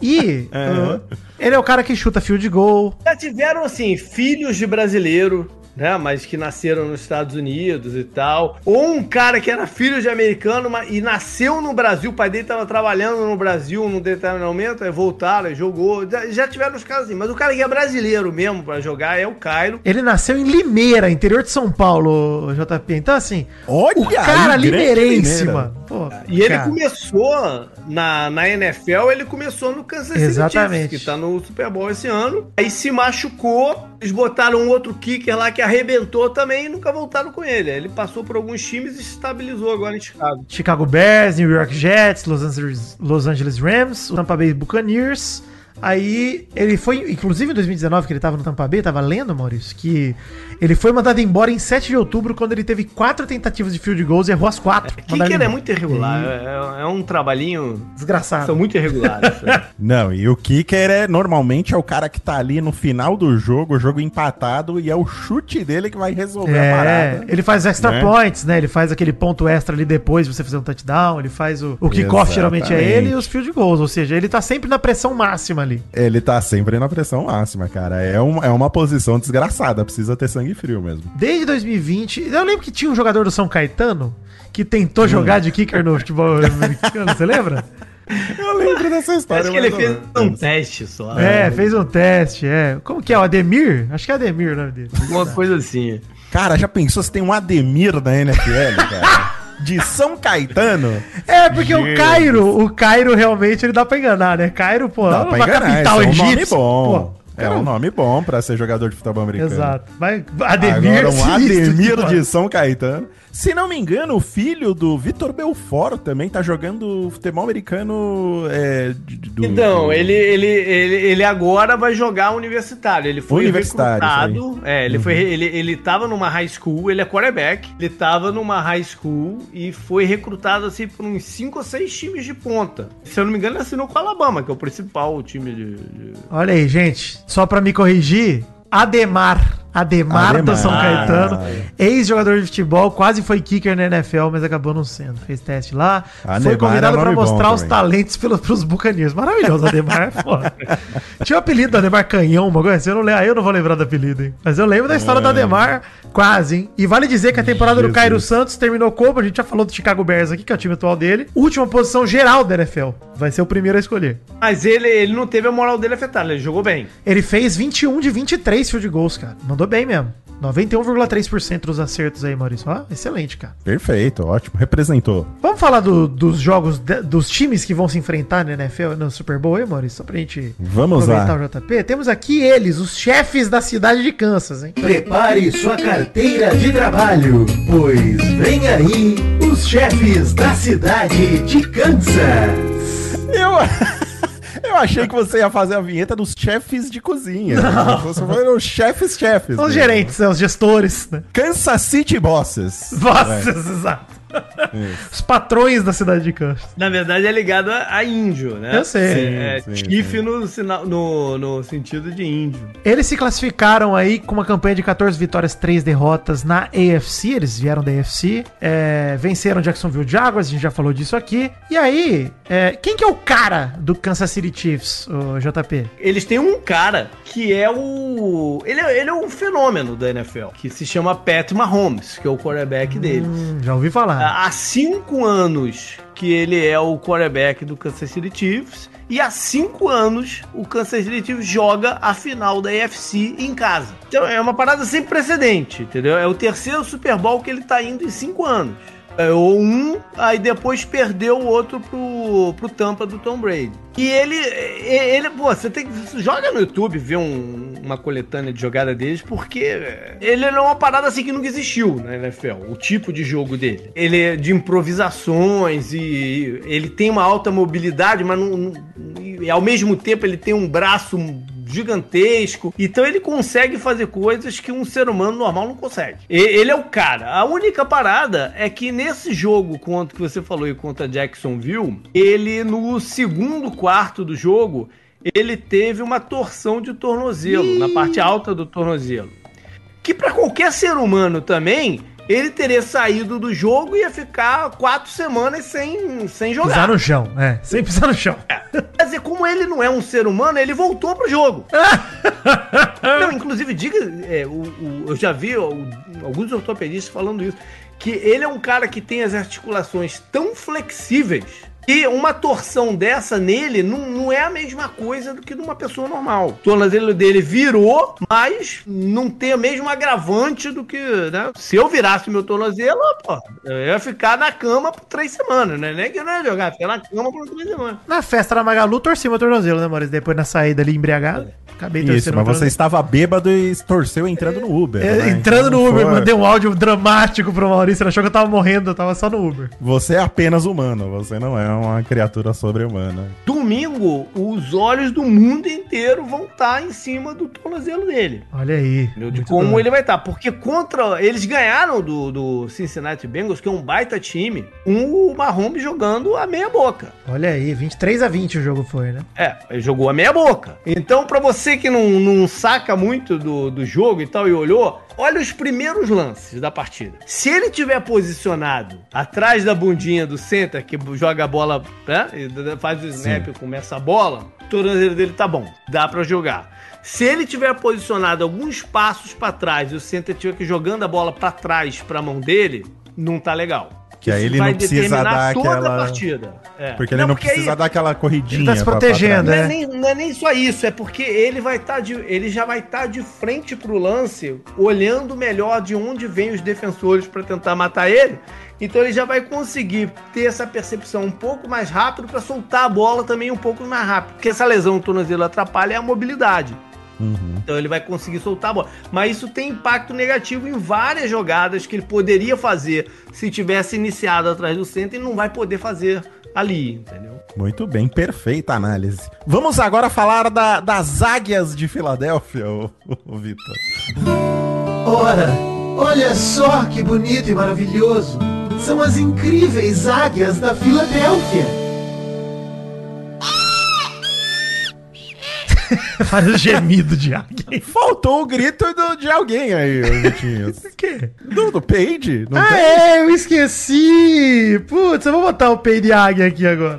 E É. uh, ele é o cara que chuta field goal. Já tiveram, assim, filhos de brasileiro, né? Mas que nasceram nos Estados Unidos e tal. Ou um cara que era filho de americano mas, e nasceu no Brasil, o pai dele tava trabalhando no Brasil num determinado momento, aí voltaram, aí jogou. Já, já tiveram os casos assim. Mas o cara que é brasileiro mesmo pra jogar é o Cairo. Ele nasceu em Limeira, interior de São Paulo, JP. Então, assim, Olha o cara limeirense, mano. Pô, E ele cara. começou na, na NFL, ele começou no Kansas City Exatamente. Chiefs, que tá no Super Bowl esse ano. Aí se machucou, eles botaram um outro kicker lá que arrebentou também e nunca voltaram com ele. Ele passou por alguns times e se estabilizou agora em Chicago. Chicago Bears, New York Jets, Los Angeles, Los Angeles Rams, Tampa Bay Buccaneers. Aí ele foi, inclusive em 2019, que ele tava no Tampa Bay, tava lendo, Maurício, que ele foi mandado embora em 7 de outubro, quando ele teve quatro tentativas de field goals e errou as quatro. Mandaram Kicker ele é muito irregular, é, é um trabalhinho... Desgraçado. São muito irregulares. né? Não, e o kicker é normalmente é o cara que tá ali no final do jogo, o jogo empatado, e é o chute dele que vai resolver a É, parada. ele faz extra Né? points, né? Ele faz aquele ponto extra ali depois de você fazer um touchdown. Ele faz o, o kickoff, geralmente é ele, e os field goals. Ou seja, ele tá sempre na pressão máxima ali. Ele tá sempre na pressão máxima, cara. É, um, é uma posição desgraçada, precisa ter sangue frio mesmo. Desde 2020, eu lembro que tinha um jogador do São Caetano que Hum. tentou jogar de kicker no futebol americano, você lembra? Eu lembro dessa história. Acho que ele fez um teste só. É, fez um teste, é. Como que é? O Ademir? Acho que é Ademir o nome dele. Alguma coisa assim. Cara, já pensou se tem um Ademir da NFL, cara? De São Caetano? É, porque o. Cairo, o Cairo realmente ele dá pra enganar, né? Cairo, pô, Dá é pra uma enganar, capital é um nome egípcia. bom. Pô, É um nome bom pra ser jogador de futebol americano. Exato. Vai, Ademir, Agora um Ademir de São Caetano. Se não me engano, o filho do Vitor Belfort também tá jogando futebol americano. É, do- Então, do- ele, ele, ele, ele agora vai jogar universitário. Ele foi Universitário, recrutado. É, ele, foi, ele, ele tava numa high school, ele é quarterback. Ele tava numa high school e foi recrutado assim por uns 5 ou 6 times de ponta. Se eu não me engano, ele assinou com o Alabama, que é o principal time de. de- Olha aí, gente. Só pra me corrigir, Ademar. Ademar, do Ademar. São Caetano. Ex-jogador de futebol, quase foi kicker na NFL, mas acabou não sendo. Fez teste lá. Ademar foi convidado é pra nome bom mostrar os também. talentos pelos, pros Buccaneers. Maravilhoso, Ademar é foda. Tinha o apelido do Ademar Canhão, uma coisa assim. Eu não, lembro, aí eu não vou lembrar do apelido, hein? Mas eu lembro da história do Ademar, quase, hein? E vale dizer que a temporada do Jesus. Cairo Santos terminou como? A gente já falou do Chicago Bears aqui, que é o time atual dele. Última posição geral da NFL. Vai ser o primeiro a escolher. Mas ele, ele não teve a moral dele afetada, ele jogou bem. Ele fez 21 de 23 field goals, cara. Mandou bem mesmo. 91,3% dos acertos aí, Maurício. Ó, excelente, cara. Perfeito, ótimo. Representou. Vamos falar do- dos jogos, de- dos times que vão se enfrentar na NFL, no Super Bowl aí, Maurício? Só pra gente Vamos lá. o JP. Temos aqui eles, os chefes da cidade de Kansas, hein? Prepare sua carteira de trabalho, pois vem aí os chefes da cidade de Kansas. Eu, eu achei que você ia fazer a vinheta dos chefes de cozinha. Você foi os chefes chefes. São os né? gerentes, os gestores, né? Kansas City Bosses. Nossa, exato. Os patrões da cidade de Kansas. Na verdade, é ligado a, a índio, né? Eu sei. É, Sim, chife sim. No, no, no sentido de índio. Eles se classificaram aí com uma campanha de 14 vitórias, 3 derrotas na AFC. Eles vieram da AFC. é, venceram Jacksonville Jaguars, a gente já falou disso aqui. E aí, é, quem que é o cara do Kansas City Chiefs, o JP? Eles têm um cara que é o. Ele é, ele é um fenômeno da NFL, que se chama Pat Mahomes, que é o quarterback deles. Hum, já ouvi falar. Há cinco anos que ele é o quarterback do Kansas City Chiefs. E há cinco anos o Kansas City Chiefs joga a final da AFC em casa. Então é uma parada sem precedente, entendeu? É o terceiro Super Bowl que ele tá indo em cinco anos. Ou um, aí depois perdeu o outro pro, pro Tampa do Tom Brady. E ele, e- ele, pô, você tem que. Joga no YouTube, vê um- uma coletânea de jogada deles, porque ele é uma parada assim que nunca existiu na NFL, o tipo de jogo dele. Ele é de improvisações e ele tem uma alta mobilidade, mas não, não- e ao mesmo tempo ele tem um braço gigantesco. Então ele consegue fazer coisas que um ser humano normal não consegue. E- ele é o cara. A única parada é que nesse jogo contra que você falou aí contra Jacksonville, ele no segundo quarto do jogo, ele teve uma torção de tornozelo, na parte alta do tornozelo. Que para qualquer ser humano também, ele teria saído do jogo e ia ficar quatro semanas sem, sem jogar. Pisar no chão, é. Sem pisar no chão. Quer dizer, como ele não é um ser humano, ele voltou pro jogo. não, inclusive, diga, é, o- o- eu já vi o- alguns ortopedistas falando isso, que ele é um cara que tem as articulações tão flexíveis que uma torção dessa nele não, não é a mesma coisa do que numa pessoa normal. O tornozelo dele virou, mas não tem a mesma agravante do que, né? Se eu virasse meu tornozelo, pô, eu ia ficar na cama por três semanas, né? Nem que eu não ia jogar, ficar na cama por três semanas. Na festa da Magalu, torci meu tornozelo, né, Maurício? Depois na saída ali embriagado. Acabei Isso, torcendo mas meu você estava bêbado e torceu entrando no Uber. É, né? entrando Então no Uber, foi- mandei um áudio dramático pro Maurício. Ele achou que eu tava morrendo, eu tava só no Uber. Você é apenas humano, você não é uma criatura sobre-humana. Domingo, os olhos do mundo inteiro vão estar em cima do tornozelo dele. Olha aí. De como doido. ele vai estar. Porque contra. Eles ganharam do, do Cincinnati Bengals, que é um baita time, com o Mahomes jogando a meia boca. Olha aí, 23 a 20 o jogo foi, né? É, ele jogou a meia boca. Então, pra você que não, não saca muito do, do jogo e tal e olhou, olha os primeiros lances da partida. Se ele tiver posicionado atrás da bundinha do center, que joga a bola, né? e Faz o snap e começa a bola, o tornozelo dele tá bom, dá pra jogar. Se ele tiver posicionado alguns passos pra trás e o center tiver que jogando a bola pra trás pra mão dele, não tá legal. Que aí ele vai não precisa dar toda aquela- a partida. É. Porque ele não, porque aí- precisa dar aquela corridinha. Ele tá se protegendo, trás. não é, né? nem, não é nem só isso, é porque ele vai estar de. Ele já vai estar de frente pro lance, olhando melhor de onde vem os defensores para tentar matar ele. Então ele já vai conseguir ter essa percepção um pouco mais rápido para soltar a bola também um pouco mais rápido. Porque essa lesão no tornozelo atrapalha é a mobilidade. Então ele vai conseguir soltar a bola. Mas isso tem impacto negativo em várias jogadas que ele poderia fazer se tivesse iniciado atrás do centro e não vai poder fazer ali, entendeu? Muito bem, perfeita análise. Vamos agora falar da- das águias de Filadélfia, ô, ô Vitor. Ora, olha só que bonito e maravilhoso. São as incríveis águias da Filadélfia. Vários gemidos de águia. Faltou o grito do- de alguém aí, ô Vitinho. O quê? Do, do? Não Ah, tem? é, eu esqueci. Putz, eu vou botar o pei de águia aqui agora.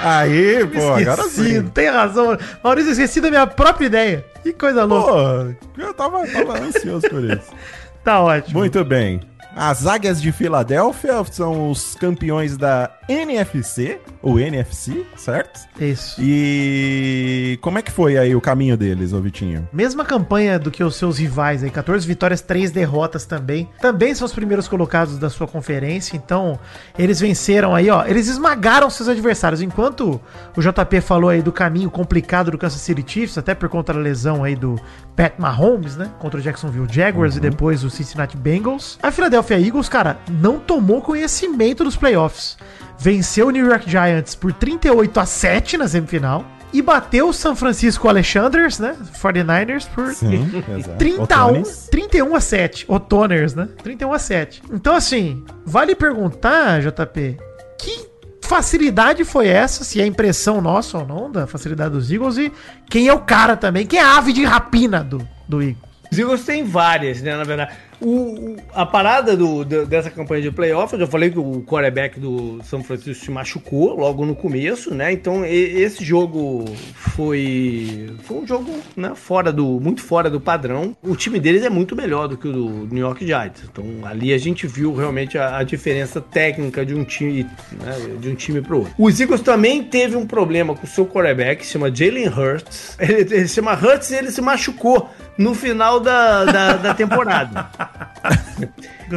Aí, pô, agora esqueci, sim. tem razão. Maurício, eu esqueci da minha própria ideia. Que coisa louca. Pô, eu tava, tava ansioso por isso. Tá ótimo. Muito bem. As Águias de Filadélfia são os campeões da NFC, ou NFC, certo? Isso. E como é que foi aí o caminho deles, ô Vitinho? Mesma campanha do que os seus rivais aí, 14 vitórias, 3 derrotas também. Também são os primeiros colocados da sua conferência, então eles venceram aí, ó. Eles esmagaram seus adversários. Enquanto o JP falou aí do caminho complicado do Kansas City Chiefs, até por conta da lesão aí do Pat Mahomes, né? Contra o Jacksonville Jaguars e depois o Cincinnati Bengals. A Philadelphia Eagles, cara, não tomou conhecimento dos playoffs. Venceu o New York Giants por 38 a 7 na semifinal. E bateu o San Francisco Alexanders, né? 49ers por Sim, exato. 31, Otones. 31 a 7. Otoners, né? 31 a 7. Então, assim, vale perguntar, JP, que facilidade foi essa? Se é impressão nossa ou não, da facilidade dos Eagles, e quem é o cara também? Quem é a ave de rapina do, do Eagles? Os Eagles tem várias, né, na verdade. O, a parada do, dessa campanha de playoff, eu já falei que o quarterback do São Francisco se machucou logo no começo, né? Então esse jogo foi foi um jogo, né, fora do muito fora do padrão. O time deles é muito melhor do que o do New York Giants. Então ali a gente viu realmente a, a diferença técnica de um time, né, de um time pro outro. Os Eagles também teve um problema com o seu quarterback, se chama Jalen Hurts. Ele, ele se chama Hurts e ele se machucou no final da, da, da temporada.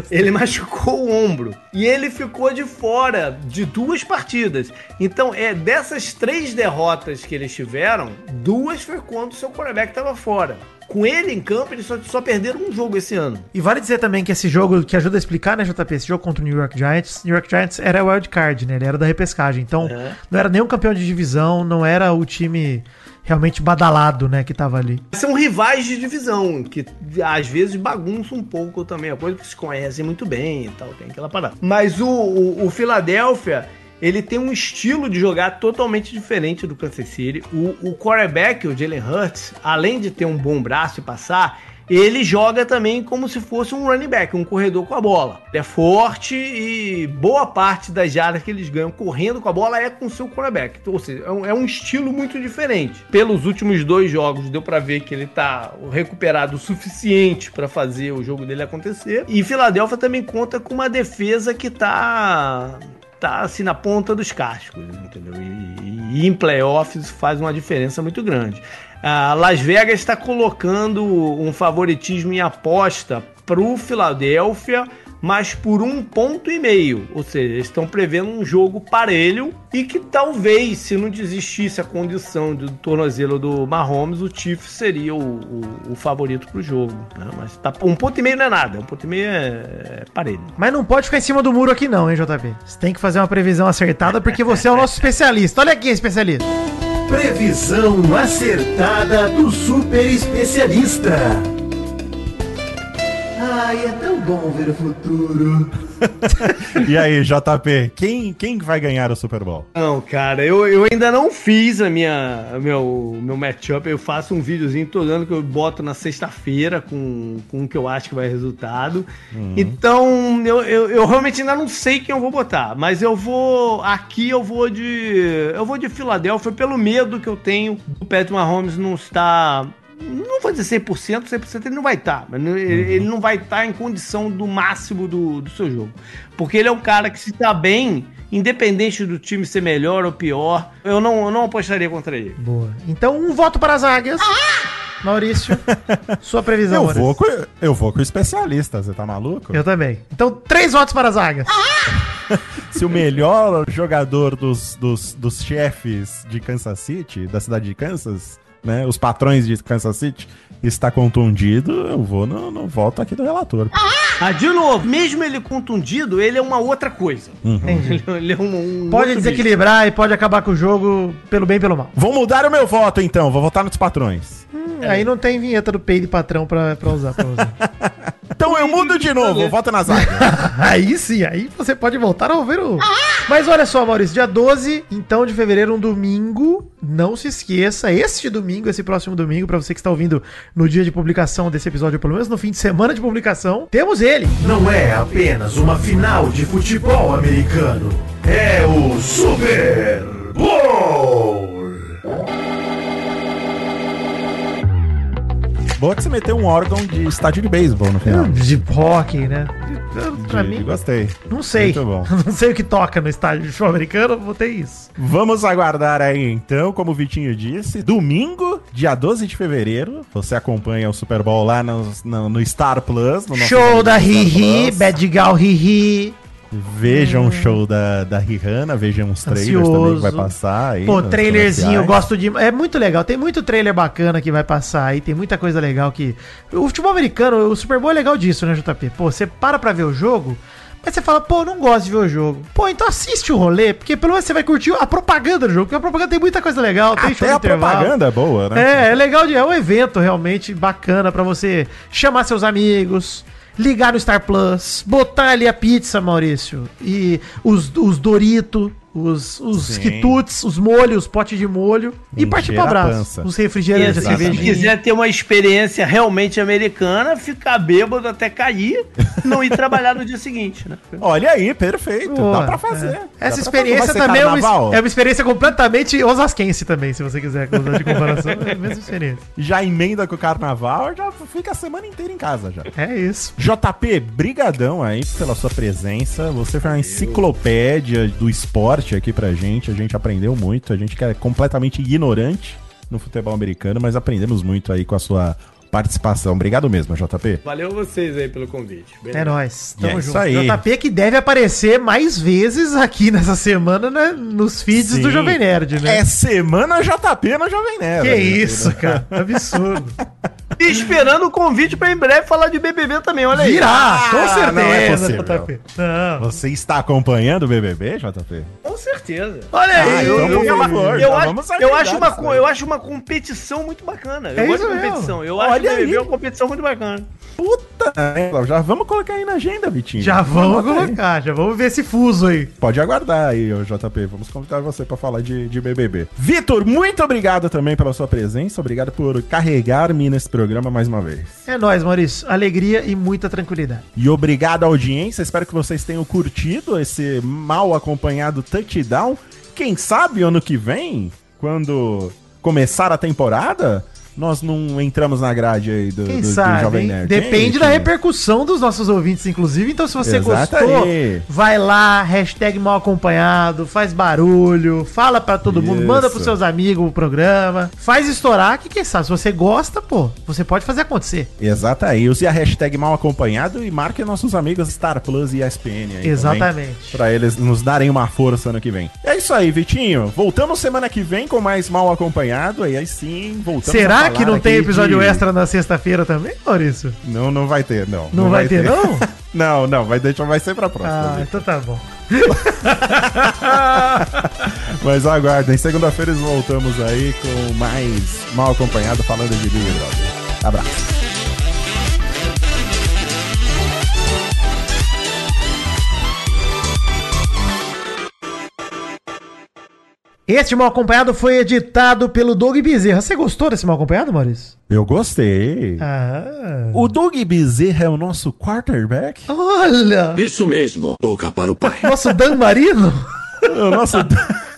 Ele machucou o ombro e ele ficou de fora de duas partidas. Então, é dessas três derrotas que eles tiveram, duas foi quando o seu quarterback estava fora. Com ele em campo, eles só, só perderam um jogo esse ano. E vale dizer também que esse jogo, que ajuda a explicar, né, JP? Esse jogo contra o New York Giants, New York Giants era wild card, né? Ele era da repescagem. Então, É. não era nem um campeão de divisão, não era o time realmente badalado, né, que tava ali. São rivais de divisão, que às vezes bagunçam um pouco também a coisa, porque se conhecem muito bem e tal, tem aquela parada. Mas o, o, o Philadelphia, ele tem um estilo de jogar totalmente diferente do Kansas City. O, o quarterback, o Jalen Hurts, além de ter um bom braço e passar, ele joga também como se fosse um running back, um corredor com a bola. Ele é forte e boa parte das jardas que eles ganham correndo com a bola é com seu quarterback. Ou seja, é um, é um estilo muito diferente. Pelos últimos dois jogos, deu pra ver que ele tá recuperado o suficiente pra fazer o jogo dele acontecer. E Filadélfia também conta com uma defesa que tá tá assim na ponta dos cascos, entendeu? E, e em playoffs faz uma diferença muito grande. A Las Vegas está colocando um favoritismo em aposta pro Philadelphia, mas por um ponto e meio. Ou seja, eles estão prevendo um jogo parelho e que talvez, se não desistisse a condição do tornozelo do Mahomes, o Chiefs seria o, o, o favorito pro jogo. né? Mas tá, um ponto e meio não é nada, um ponto e meio é, é parelho. Mas não pode ficar em cima do muro aqui não, hein, JP? Você tem que fazer uma previsão acertada porque você é o nosso especialista. Olha aqui, especialista. Previsão acertada do super especialista. Ai, é tão bom ver o futuro. E aí, JP, quem, quem vai ganhar o Super Bowl? Não, cara, eu, eu ainda não fiz a minha a meu, meu matchup. Eu faço um videozinho todo ano que eu boto na sexta-feira com, com o que eu acho que vai resultado. Então, eu, eu, eu realmente ainda não sei quem eu vou botar. Mas eu vou. Aqui eu vou de. Eu vou de Filadélfia pelo medo que eu tenho do Patrick Mahomes não estar. Não vou dizer 100%, 100% ele não vai estar, não- ele ele não vai estar em condição do máximo do, do seu jogo. Porque ele é um cara que se tá bem, independente do time ser melhor ou pior, eu não, eu não apostaria contra ele. Boa. Então, um voto para as águias. Maurício, sua previsão. Eu vou, com, eu vou com o especialista, você tá maluco? Eu também. Então, três votos para as águias. Se o melhor jogador dos, dos, dos chefes de Kansas City, da cidade de Kansas, né, os patrões de Kansas City, está contundido, eu vou no, no voto aqui do relator. Ah, de novo, mesmo ele contundido, ele é uma outra coisa. Entendi. Ele, ele é um, um Pode desequilibrar e pode acabar com o jogo pelo bem e pelo mal. Vou mudar o meu voto então, vou votar nos patrões. Aí não tem vinheta do peido patrão pra, pra usar pra usar. Então eu mudo de novo, eu voto na zaga. aí sim, aí você pode voltar a ouvir o. Mas olha só, Maurício, dia 12, então, de fevereiro, um domingo. Não se esqueça, este domingo, esse próximo domingo, pra você que está ouvindo no dia de publicação desse episódio, ou pelo menos no fim de semana de publicação, temos ele. Não é apenas uma final de futebol americano. É o Super Bowl. Boa que você meteu um órgão de estádio de beisebol no final. De rock, né? Pra De- mim, Gostei. não sei. Muito bom. Não sei o que toca no estádio de futebol americano, vou ter isso. Vamos aguardar aí então, como o Vitinho disse, domingo, dia 12 de fevereiro, você acompanha o Super Bowl lá no, no- no Star Plus. no Show da Hihi. Bad Gal Hihi. Vejam o show da, da Rihanna, vejam os trailers também que vai passar aí. Pô, trailerzinho, eu gosto de. É muito legal. Tem muito trailer bacana que vai passar aí. Tem muita coisa legal que. O futebol americano, o Super Bowl é legal disso, né, JP? Pô, você para pra ver o jogo. Mas você fala, pô, não gosto de ver o jogo. Pô, então assiste o rolê, porque pelo menos você vai curtir a propaganda do jogo, porque a propaganda tem muita coisa legal, tem Até a propaganda é boa, né? É, é legal, de, é um evento realmente bacana pra você chamar seus amigos, ligar no Star Plus, botar ali a pizza, Maurício, e os, os Dorito, os, os quitutes, os molhos, os potes de molho, e partir pro a abraço. pança. Os refrigerantes, a Exatamente. Se cervejinha. quiser ter uma experiência realmente americana, ficar bêbado até cair, não ir trabalhar no dia seguinte, né? Olha aí, perfeito. Boa, Dá pra fazer. é. Essa fazer. experiência também é uma, é uma experiência completamente osasquense também, se você quiser usar de comparação. É a mesma experiência. Já emenda com o carnaval, já fica a semana inteira em casa já. É isso. JP, brigadão aí pela sua presença. Você foi uma enciclopédia do esporte aqui pra gente. A gente aprendeu muito. A gente que é completamente ignorante no futebol americano, mas aprendemos muito aí com a sua participação. Obrigado mesmo, JP. Valeu vocês aí pelo convite. É nóis. Tamo É junto. aí. JP que deve aparecer mais vezes aqui nessa semana, né? Nos feeds Sim. do Jovem Nerd, né? É semana JP no Jovem Nerd. que isso, cara. Absurdo. E esperando o convite pra em breve falar de BBB também, olha aí. Virá, Ah, com não é certeza, possível. JP. Não. Você está acompanhando o BBB, JP? Com certeza. Olha Ah, aí. então, por eu, favor, eu então acho, eu, acho uma, eu acho uma competição muito bacana. Eu É gosto isso de mesmo. competição. Eu Olha acho que o BBB aí. é uma competição muito bacana. Puta, merda, já vamos colocar aí na agenda, Vitinho. Já vamos Anota aí. colocar, já vamos ver esse fuso aí. Pode aguardar aí, JP. Vamos convidar você pra falar de, de BBB. Vitor, muito obrigado também pela sua presença. Obrigado por carregar-me nesse programa mais uma vez. É nóis, Maurício. Alegria e muita tranquilidade. E obrigado à audiência. Espero que vocês tenham curtido esse mal acompanhado touchdown. Quem sabe ano que vem, quando começar a temporada, nós não entramos na grade aí do, Quem do- do sabe, Jovem? Nerd. Depende da repercussão dos nossos ouvintes, inclusive. Então, se você Exato gostou, aí. vai lá, hashtag mal acompanhado, faz barulho, fala pra todo mundo, Isso. manda pros seus amigos o programa, faz estourar, que quem sabe, se você gosta, pô, você pode fazer acontecer. Exato aí. Use a hashtag mal acompanhado e marque nossos amigos Star Plus e ESPN aí. Exatamente. Para eles nos darem uma força ano que vem. É isso aí, Vitinho. Voltamos semana que vem com mais mal acompanhado. E aí sim, voltamos a Será que não tem episódio de- extra na sexta-feira também, Maurício? Não, não vai ter, não. Não, vai, ter, não? não, não. Vai, deixar, vai ser pra próxima. Ah, Vitor. então tá bom. Mas aguardem. Segunda-feira voltamos aí com mais mal acompanhado falando de Big Brother. Abraço. Este mal acompanhado foi editado pelo Doug Bezerra. Você gostou desse mal acompanhado, Maurício? Eu gostei. Ah. O Doug Bezerra é o nosso quarterback? Olha! Isso mesmo, boca para o pai. Nosso Dan Marino? o nosso,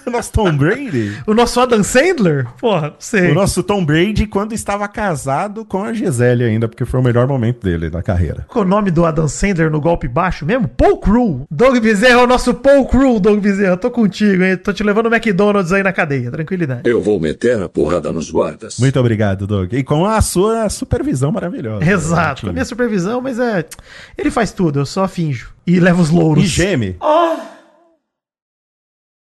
o nosso Tom Brady? O nosso Adam Sandler? Porra, não sei. O nosso Tom Brady quando estava casado com a Gisele ainda, porque foi o melhor momento dele na carreira. Qual é o nome do Adam Sandler no golpe baixo mesmo? Paul Crew. Doug Bezerra é o nosso Paul Crew, Doug Bezerra. Tô contigo, hein? Tô te levando no McDonald's aí na cadeia. Tranquilidade. Eu vou meter a porrada nos guardas. Muito obrigado, Doug. E com a sua supervisão maravilhosa. Exato. Com a minha supervisão, mas é. Ele faz tudo, eu só finjo. E levo os louros. E geme. Oh!